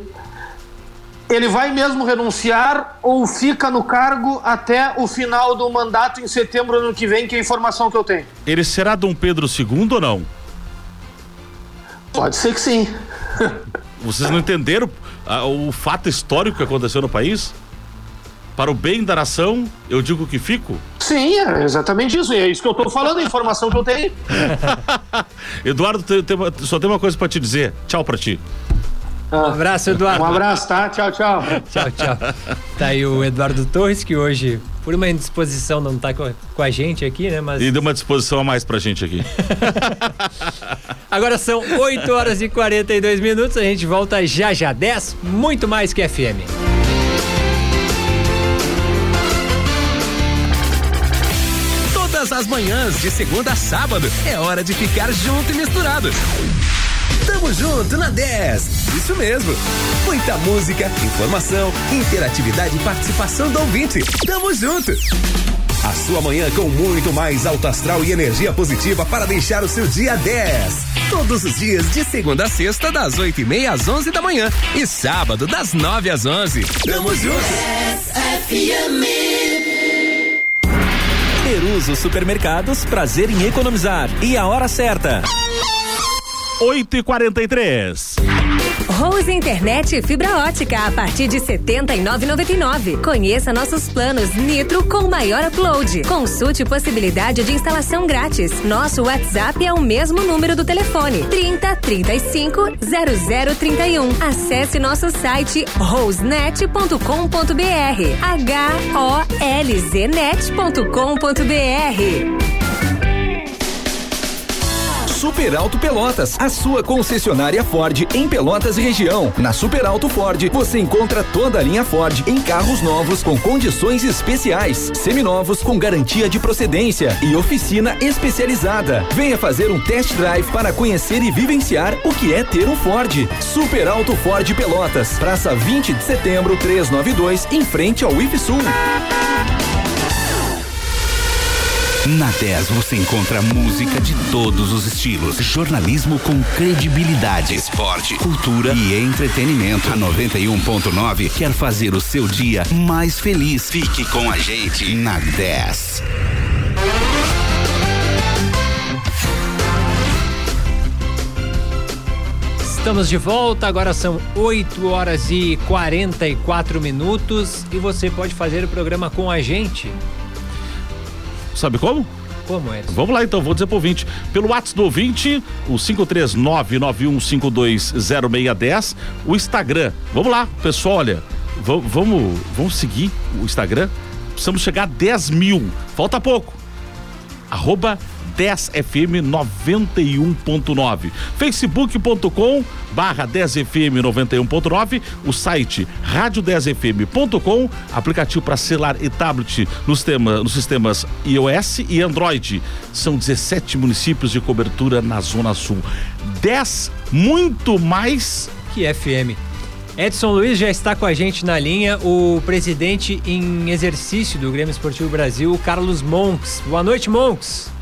ele vai mesmo renunciar ou fica no cargo até o final do mandato em setembro do ano que vem, que é a informação que eu tenho. Ele será Dom Pedro II ou não? Pode ser que sim. Vocês não entenderam ah, o fato histórico que aconteceu no país? Para o bem da nação, eu digo que fico? Sim, é exatamente isso. É isso que eu estou falando, a informação que eu tenho. (laughs) Eduardo, só tem uma coisa para te dizer. Tchau para ti. Um abraço, Eduardo. Um abraço, tá? Tchau, tchau. (laughs) tchau, tchau. Tá aí o Eduardo Torres, que hoje, por uma indisposição, não tá com, com a gente aqui, né? Mas... E deu uma disposição a mais pra gente aqui. (laughs) Agora são 8 horas e 42 minutos, a gente volta já já 10, muito mais que FM. Todas as manhãs, de segunda a sábado, é hora de ficar junto e misturado. Tamo junto na 10. Isso mesmo. Muita música, informação, interatividade e participação do ouvinte. Tamo junto. A sua manhã com muito mais alto astral e energia positiva para deixar o seu dia 10. Todos os dias, de segunda a sexta, das 8 e meia às 11 da manhã. E sábado, das 9 às 11. Tamo junto. Peruso Supermercados, prazer em economizar. E a hora certa. 8 e 43 Rose Internet e Fibra Ótica a partir de R$ 79,99. Conheça nossos planos Nitro com maior upload. Consulte possibilidade de instalação grátis. Nosso WhatsApp é o mesmo número do telefone: 30 35 0031. Acesse nosso site rosenet.com.br. H O L Z net.com.br. Super Alto Pelotas, a sua concessionária Ford em Pelotas e região. Na Super Alto Ford, você encontra toda a linha Ford em carros novos com condições especiais, seminovos com garantia de procedência e oficina especializada. Venha fazer um test drive para conhecer e vivenciar o que é ter um Ford. Super Alto Ford Pelotas, Praça 20 de Setembro, 392, em frente ao IFSUL. Na 10 você encontra música de todos os estilos, jornalismo com credibilidade, esporte, cultura e entretenimento. A 91.9 quer fazer o seu dia mais feliz. Fique com a gente na 10. Estamos de volta, agora são 8 horas e 44 minutos e você pode fazer o programa com a gente. Sabe como? Como é? Vamos lá então, vou dizer pro ouvinte. Pelo WhatsApp do ouvinte, o 53991520610, o Instagram. Vamos lá, pessoal, olha, vamos, vamos seguir o Instagram. Precisamos chegar a 10 mil. Falta pouco. Arroba 10FM 91.9. Facebook.com barra 10FM 91.9, o site rádio10fm.com, aplicativo para celular e tablet nos, tema, nos sistemas iOS e Android. São 17 municípios de cobertura na Zona Sul. 10 muito mais que FM. Edson Luiz já está com a gente na linha, o presidente em exercício do Grêmio Esportivo Brasil, Carlos Monks. Boa noite, Monks.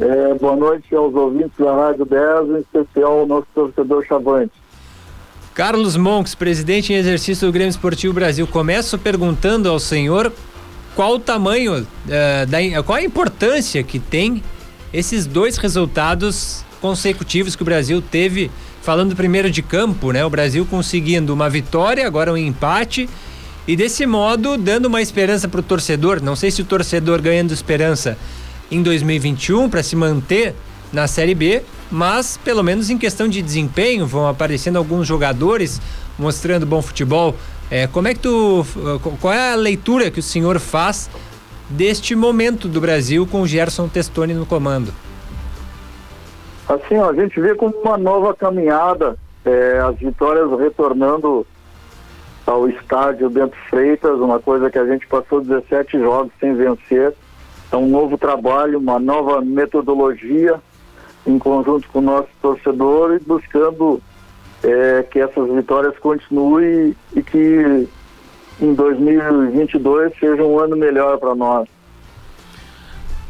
É, boa noite aos ouvintes da Rádio 10, em especial ao nosso torcedor Chavante. Carlos Monks, presidente em exercício do Grêmio Esportivo Brasil. Começo perguntando ao senhor qual o tamanho, uh, da, qual a importância que tem esses dois resultados consecutivos que o Brasil teve, falando primeiro de campo, né? O Brasil conseguindo uma vitória, agora um empate, e desse modo dando uma esperança para o torcedor. Não sei se o torcedor ganhando esperança em 2021 para se manter na Série B, mas pelo menos em questão de desempenho vão aparecendo alguns jogadores mostrando bom futebol. É, como é que tu, qual é a leitura que o senhor faz deste momento do Brasil com o Gerson Testoni no comando? Assim, ó, a gente vê como uma nova caminhada, é, as vitórias retornando ao estádio Bento Freitas, uma coisa que a gente passou 17 jogos sem vencer é um novo trabalho, uma nova metodologia em conjunto com o nosso torcedor e buscando é, que essas vitórias continuem e que em 2022 seja um ano melhor para nós.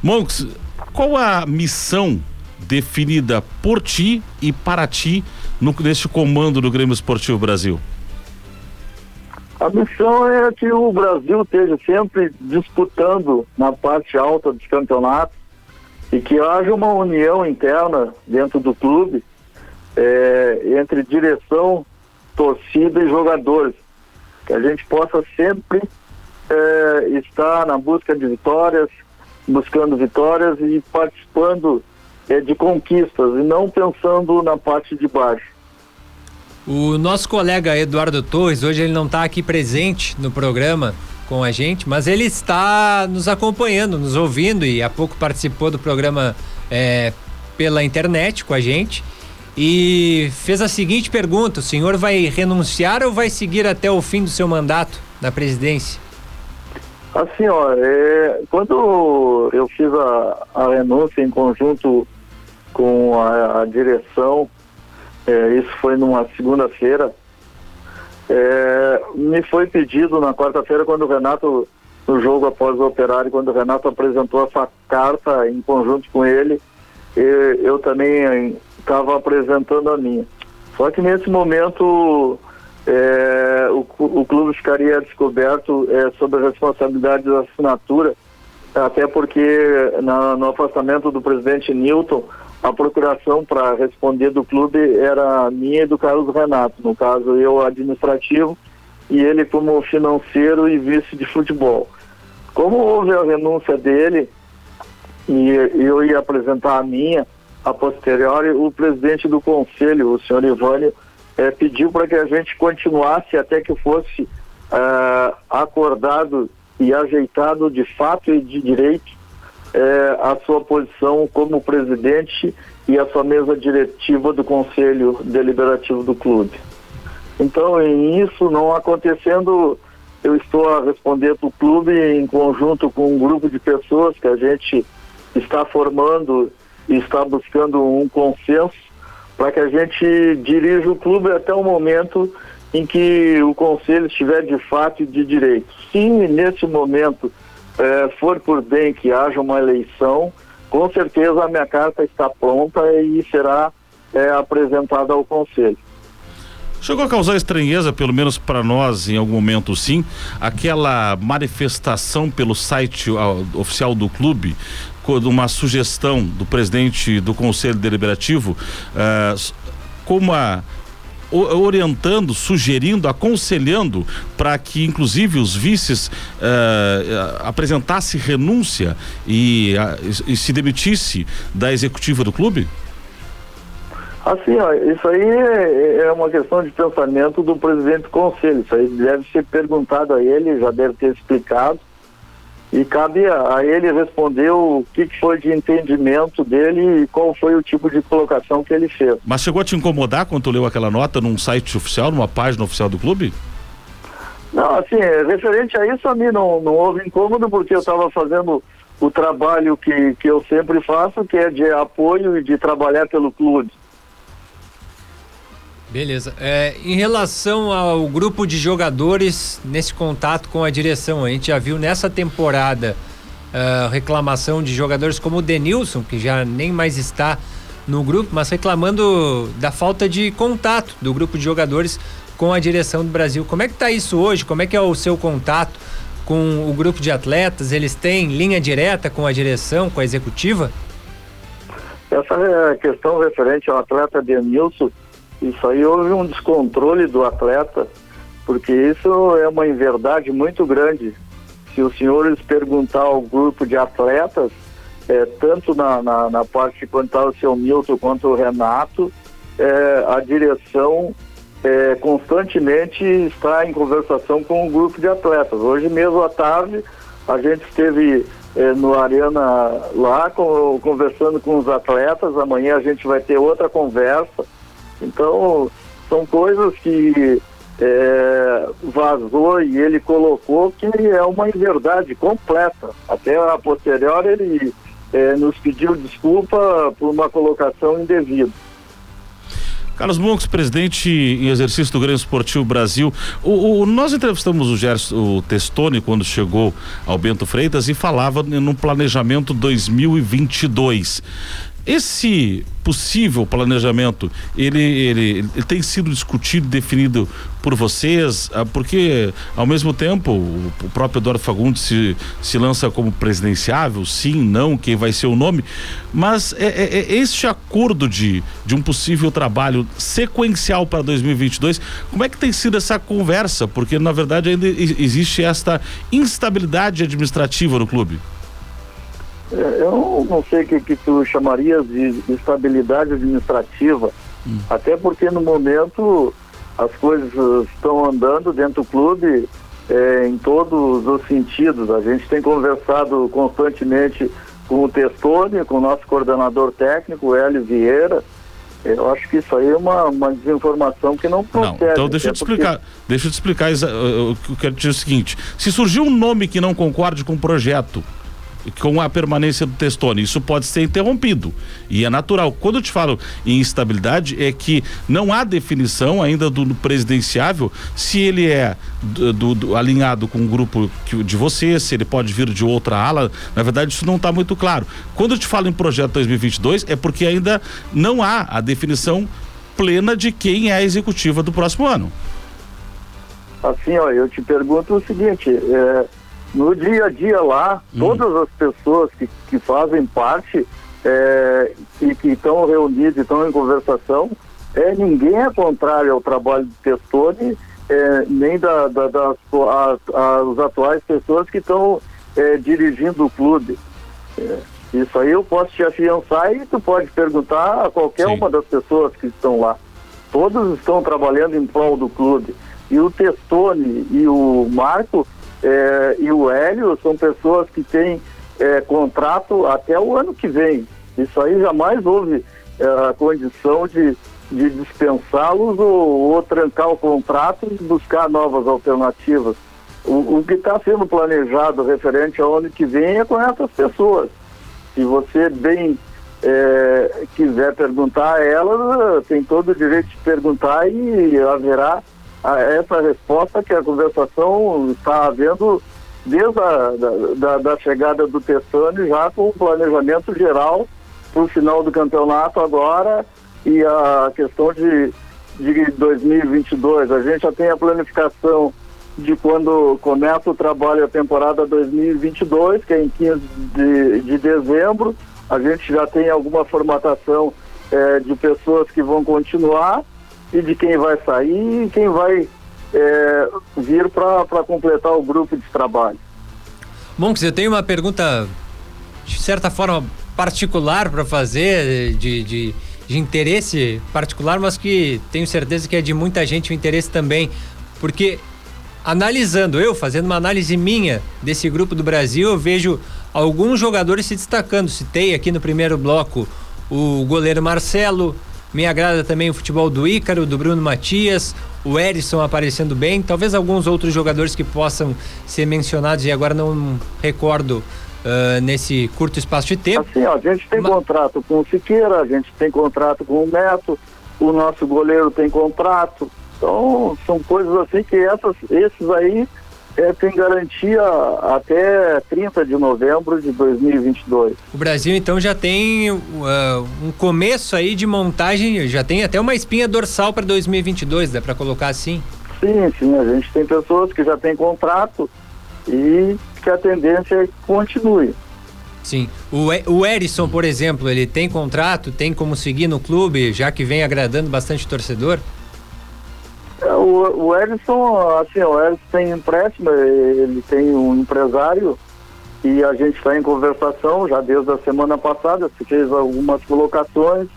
Monks, qual a missão definida por ti e para ti no, neste comando do Grêmio Esportivo Brasil? A missão é que o Brasil esteja sempre disputando na parte alta dos campeonatos e que haja uma união interna dentro do clube é, entre direção, torcida e jogadores. Que a gente possa sempre é, estar na busca de vitórias, buscando vitórias e participando é, de conquistas e não pensando na parte de baixo. O nosso colega Eduardo Torres, hoje ele não está aqui presente no programa com a gente, mas ele está nos acompanhando, nos ouvindo e há pouco participou do programa é, pela internet com a gente e fez a seguinte pergunta: o senhor vai renunciar ou vai seguir até o fim do seu mandato na presidência? Assim, ó, é, quando eu fiz a, a renúncia em conjunto com a, a direção é, isso foi numa segunda-feira. É, me foi pedido na quarta-feira, quando o Renato, no jogo após o operário, quando o Renato apresentou essa carta em conjunto com ele, eu, eu também estava apresentando a minha. Só que nesse momento é, o, o, clube ficaria descoberto é, sobre a responsabilidade da assinatura, até porque na, no afastamento do presidente Newton, a procuração para responder do clube era minha e do Carlos Renato, no caso eu administrativo e ele como financeiro e vice de futebol. Como houve a renúncia dele e eu ia apresentar a minha, a posteriori, o presidente do conselho, o senhor Ivânio, eh, pediu para que a gente continuasse até que fosse eh, acordado e ajeitado de fato e de direito é, a sua posição como presidente e a sua mesa diretiva do Conselho Deliberativo do clube. Então, em isso não acontecendo, eu estou a responder para o clube em conjunto com um grupo de pessoas que a gente está formando e está buscando um consenso para que a gente dirija o clube até o momento em que o conselho estiver de fato e de direito. Sim, nesse momento é, for por bem que haja uma eleição, com certeza a minha carta está pronta e será é, apresentada ao Conselho. Chegou a causar estranheza, pelo menos para nós, em algum momento sim, aquela manifestação pelo site uh, oficial do clube, uma sugestão do presidente do Conselho Deliberativo, uh, como a orientando, sugerindo, aconselhando para que inclusive os vices uh, apresentasse renúncia e, uh, e, se demitisse da executiva do clube? Assim, ó, isso aí é, é, uma questão de pensamento do presidente do conselho. Isso aí deve ser perguntado a ele, já deve ter explicado. E cabe a, ele responder o que, que, foi de entendimento dele e qual foi o tipo de colocação que ele fez. Mas chegou a te incomodar quando tu leu aquela nota num site oficial, numa página oficial do clube? Não, assim, referente a isso, a mim não, não houve incômodo, porque eu estava fazendo o trabalho que, que eu sempre faço, que é de apoio e de trabalhar pelo clube. Beleza. É, em relação ao grupo de jogadores nesse contato com a direção, a gente já viu nessa temporada uh, reclamação de jogadores como o Denilson, que já nem mais está no grupo, mas reclamando da falta de contato do grupo de jogadores com a direção do Brasil. Como é que está isso hoje? Como é que é o seu contato com o grupo de atletas? Eles têm linha direta com a direção, com a executiva? Essa é questão referente ao atleta Denilson isso aí houve um descontrole do atleta, porque isso é uma inverdade muito grande. Se os senhores perguntar ao grupo de atletas, é, tanto na, na, na parte quanto está o seu Milton quanto o Renato, é, a direção é, constantemente está em conversação com o grupo de atletas. Hoje mesmo à tarde a gente esteve é, no Arena lá com, conversando com os atletas, amanhã a gente vai ter outra conversa então, são coisas que é, vazou e ele colocou que é uma inverdade completa. Até a posterior ele é, nos pediu desculpa por uma colocação indevida. Carlos Monks, presidente em exercício do Grêmio Esportivo Brasil. O, o, nós entrevistamos o Gerson o Testoni quando chegou ao Bento Freitas e falava no planejamento 2022. Esse possível planejamento, ele, ele, ele tem sido discutido, definido por vocês, ah, porque ao mesmo tempo o, próprio Eduardo Fagundes se, se lança como presidenciável, sim, não, quem vai ser o nome, mas é, é, é este acordo de, de um possível trabalho sequencial para 2022, como é que tem sido essa conversa? Porque na verdade ainda existe esta instabilidade administrativa no clube. É, eu não sei o que, que tu chamarias de estabilidade administrativa, hum. até porque no momento as coisas estão andando dentro do clube é, em todos os sentidos. A gente tem conversado constantemente com o Testone, com o nosso coordenador técnico, Hélio Vieira. Eu acho que isso aí é uma, uma desinformação que não procede. Não, então deixa eu te explicar, porque... deixa eu te explicar, eu quero dizer o seguinte, se surgir um nome que não concorde com o projeto, com a permanência do testone. Isso pode ser interrompido e é natural. Quando eu te falo em instabilidade, é que não há definição ainda do, presidenciável se ele é do, do, do, alinhado com um grupo que, de você, se ele pode vir de outra ala. Na verdade, isso não está muito claro. Quando eu te falo em projeto 2022, é porque ainda não há a definição plena de quem é a executiva do próximo ano. Assim, ó, eu te pergunto o seguinte, é, no dia a dia lá, hum. todas as pessoas que, que fazem parte é, e que estão reunidas e estão em conversação, é, ninguém é contrário ao trabalho de Testoni, é, nem da, da, das as atuais pessoas que estão é, dirigindo o clube. É, isso aí eu posso te afiançar e tu pode perguntar a qualquer Sim. uma das pessoas que estão lá. Todos estão trabalhando em prol do clube. E o Testoni e o Marco é, e o Hélio são pessoas que têm é, contrato até o ano que vem. Isso aí jamais houve é, a condição de, de dispensá-los ou, ou, trancar o contrato e buscar novas alternativas. O, o que está sendo planejado referente ao ano que vem é com essas pessoas. Se você bem é, quiser perguntar a elas, tem todo o direito de perguntar e haverá a essa resposta que a conversação está havendo desde a da, da, da chegada do Tessani já com o planejamento geral para o final do campeonato agora e a questão de, de 2022. A gente já tem a planificação de quando começa o trabalho a temporada 2022, que é em 15 de, de dezembro. A gente já tem alguma formatação é, de pessoas que vão continuar e de quem vai sair e quem vai é, vir para completar o grupo de trabalho. Monks, eu tenho uma pergunta de certa forma particular para fazer, de, de, de, interesse particular, mas que tenho certeza que é de muita gente o interesse também, porque analisando, eu fazendo uma análise minha desse grupo do Brasil, eu vejo alguns jogadores se destacando. Citei aqui no primeiro bloco o goleiro Marcelo, me agrada também o futebol do Ícaro, do Bruno Matias, o Erisson aparecendo bem, talvez alguns outros jogadores que possam ser mencionados e agora não recordo uh, nesse curto espaço de tempo. Assim, ó, a gente tem contrato com o Siqueira, a gente tem contrato com o Neto, o nosso goleiro tem contrato. Então, são coisas assim que essas, esses aí é, tem garantia até 30 de novembro de 2022. O Brasil então já tem uh, um começo aí de montagem, já tem até uma espinha dorsal para 2022, dá para colocar assim? Sim, sim, a gente tem pessoas que já têm contrato e que a tendência é que continue. Sim. O, o Erisson, por exemplo, ele tem contrato, tem como seguir no clube, já que vem agradando bastante torcedor? O, o Edson, assim, o Edson tem empréstimo, ele tem um empresário e a gente está em conversação já desde a semana passada, se fez algumas colocações.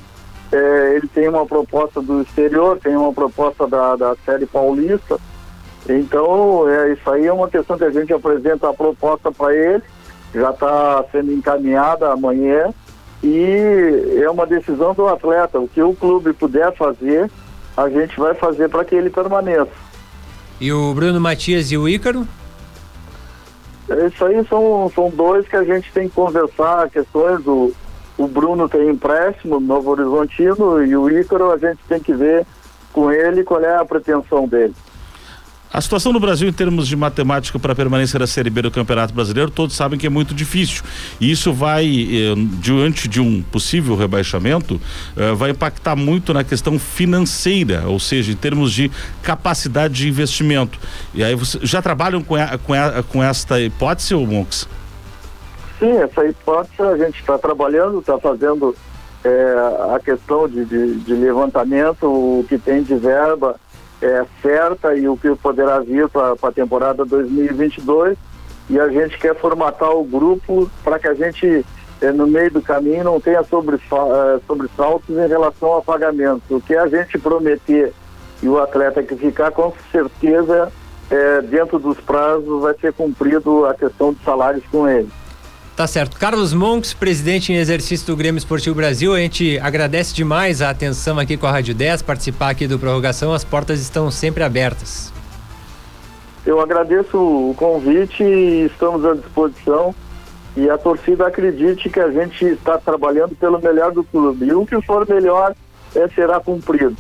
É, ele tem uma proposta do exterior, tem uma proposta da, da série paulista. Então, é, isso aí é uma questão que a gente apresenta a proposta para ele, já está sendo encaminhada amanhã e é uma decisão do atleta. O que o clube puder fazer, a gente vai fazer para que ele permaneça. E o Bruno Matias e o Ícaro? Isso aí são, são dois que a gente tem que conversar, questões do o Bruno tem empréstimo no Novo Horizontino e o Ícaro a gente tem que ver com ele qual é a pretensão dele. A situação no Brasil em termos de matemática para permanência da Série B do Campeonato Brasileiro, todos sabem que é muito difícil. E isso vai, eh, diante de um possível rebaixamento, eh, vai impactar muito na questão financeira, ou seja, em termos de capacidade de investimento. E aí vocês já trabalham com, a, com, a, com esta hipótese, ou Monks? Sim, essa hipótese a gente está trabalhando, está fazendo é, a questão de, de, de levantamento, o que tem de verba é, certa e o que poderá vir para a temporada 2022 e a gente quer formatar o grupo para que a gente é, no meio do caminho não tenha sobressaltos é, sobressaltos em relação a pagamentos. O que a gente prometer e o atleta que ficar com certeza é, dentro dos prazos vai ser cumprido a questão de salários com ele. Tá certo. Carlos Monks, presidente em exercício do Grêmio Esportivo Brasil, a gente agradece demais a atenção aqui com a Rádio 10, participar aqui do Prorrogação, as portas estão sempre abertas. Eu agradeço o convite e estamos à disposição e a torcida acredite que a gente está trabalhando pelo melhor do clube e o que for melhor é, será cumprido.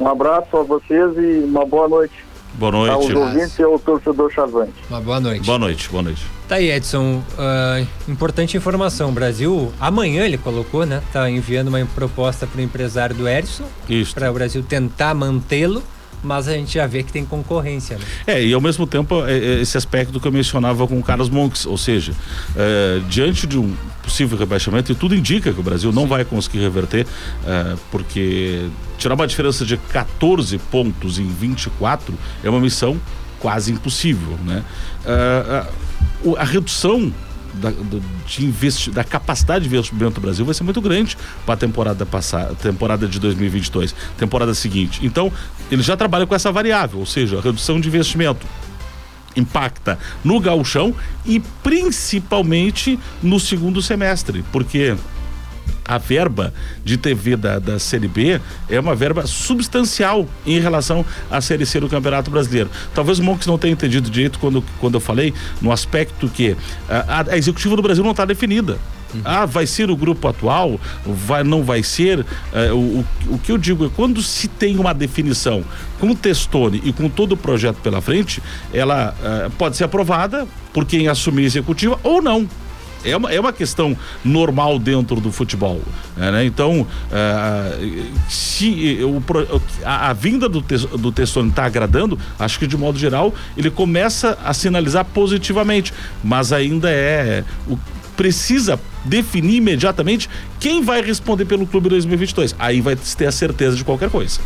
Um abraço a vocês e uma boa noite. Boa noite. Aos ouvintes e ao torcedor chavante. Uma boa noite. Boa noite, boa noite. Tá aí, Edson. Uh, importante informação. O Brasil, amanhã ele colocou, né? Tá enviando uma proposta para o empresário do Edson. Isso. Para o Brasil tentar mantê-lo mas a gente já vê que tem concorrência. Né? É, e ao mesmo tempo, é, é, esse aspecto que eu mencionava com o Carlos Monks, ou seja, é, diante de um possível rebaixamento, e tudo indica que o Brasil não Sim. vai conseguir reverter, é, porque tirar uma diferença de 14 pontos em 24 é uma missão quase impossível, né? É, a, a redução da, de investi da capacidade de investimento do Brasil vai ser muito grande para a temporada passada, temporada de 2022, temporada seguinte. Então, ele já trabalha com essa variável, ou seja, redução de investimento impacta no gauchão e principalmente no segundo semestre, porque a verba de TV da, da Série B é uma verba substancial em relação à Série C do Campeonato Brasileiro. Talvez o Monks não tenha entendido direito quando, quando eu falei no aspecto que a, a executiva do Brasil não está definida. Ah, vai ser o grupo atual? Vai, não vai ser? É, o, o, o, que eu digo é quando se tem uma definição com o Testone e com todo o projeto pela frente, ela é, pode ser aprovada por quem assumir a executiva ou não. É uma, é uma questão normal dentro do futebol. Né? Então, uh, se o, a, a, vinda do, te, do Testoni está agradando, acho que de modo geral ele começa a sinalizar positivamente, mas ainda é. O, precisa definir imediatamente quem vai responder pelo clube 2022. Aí vai ter a certeza de qualquer coisa.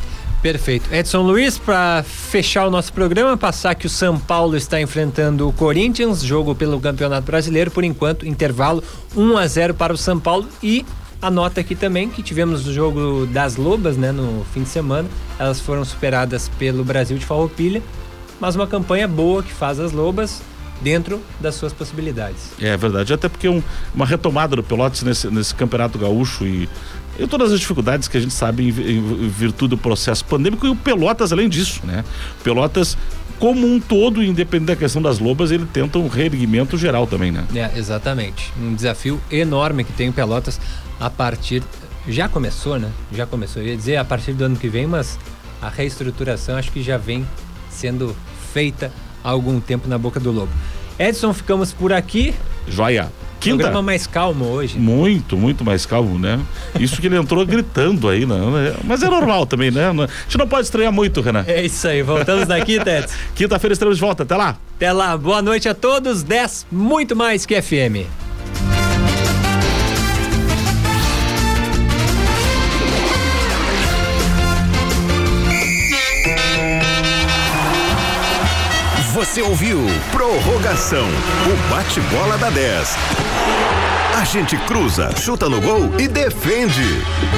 Perfeito. Edson Luiz, para fechar o nosso programa, passar que o São Paulo está enfrentando o Corinthians, jogo pelo Campeonato Brasileiro, por enquanto, intervalo 1 a 0 para o São Paulo e a nota aqui também que tivemos o jogo das Lobas, né, no fim de semana. Elas foram superadas pelo Brasil de Farroupilha, mas uma campanha boa que faz as Lobas dentro das suas possibilidades. É verdade, até porque um, uma retomada do Pelotas nesse, nesse campeonato gaúcho e e todas as dificuldades que a gente sabe em, virtude do processo pandêmico e o Pelotas além disso, né? Pelotas como um todo, independente da questão das lobas, ele tenta um reerguimento geral também, né? É, exatamente. Um desafio enorme que tem o Pelotas a partir já começou, né? Já começou. Eu ia dizer a partir do ano que vem, mas a reestruturação acho que já vem sendo feita há algum tempo na boca do lobo. Edson, ficamos por aqui. Joia. Quinta. Programa mais calmo hoje. Muito, muito mais calmo, né? Isso que ele entrou gritando aí, né? Mas é normal também, né? A gente não pode estranhar muito, Renan. É isso aí, voltamos daqui, (laughs) Tete. Quinta-feira estamos de volta, até lá. Até lá, boa noite a todos, 10, muito mais que FM. Você ouviu Prorrogação, o bate-bola da 10. A gente cruza, chuta no gol e defende.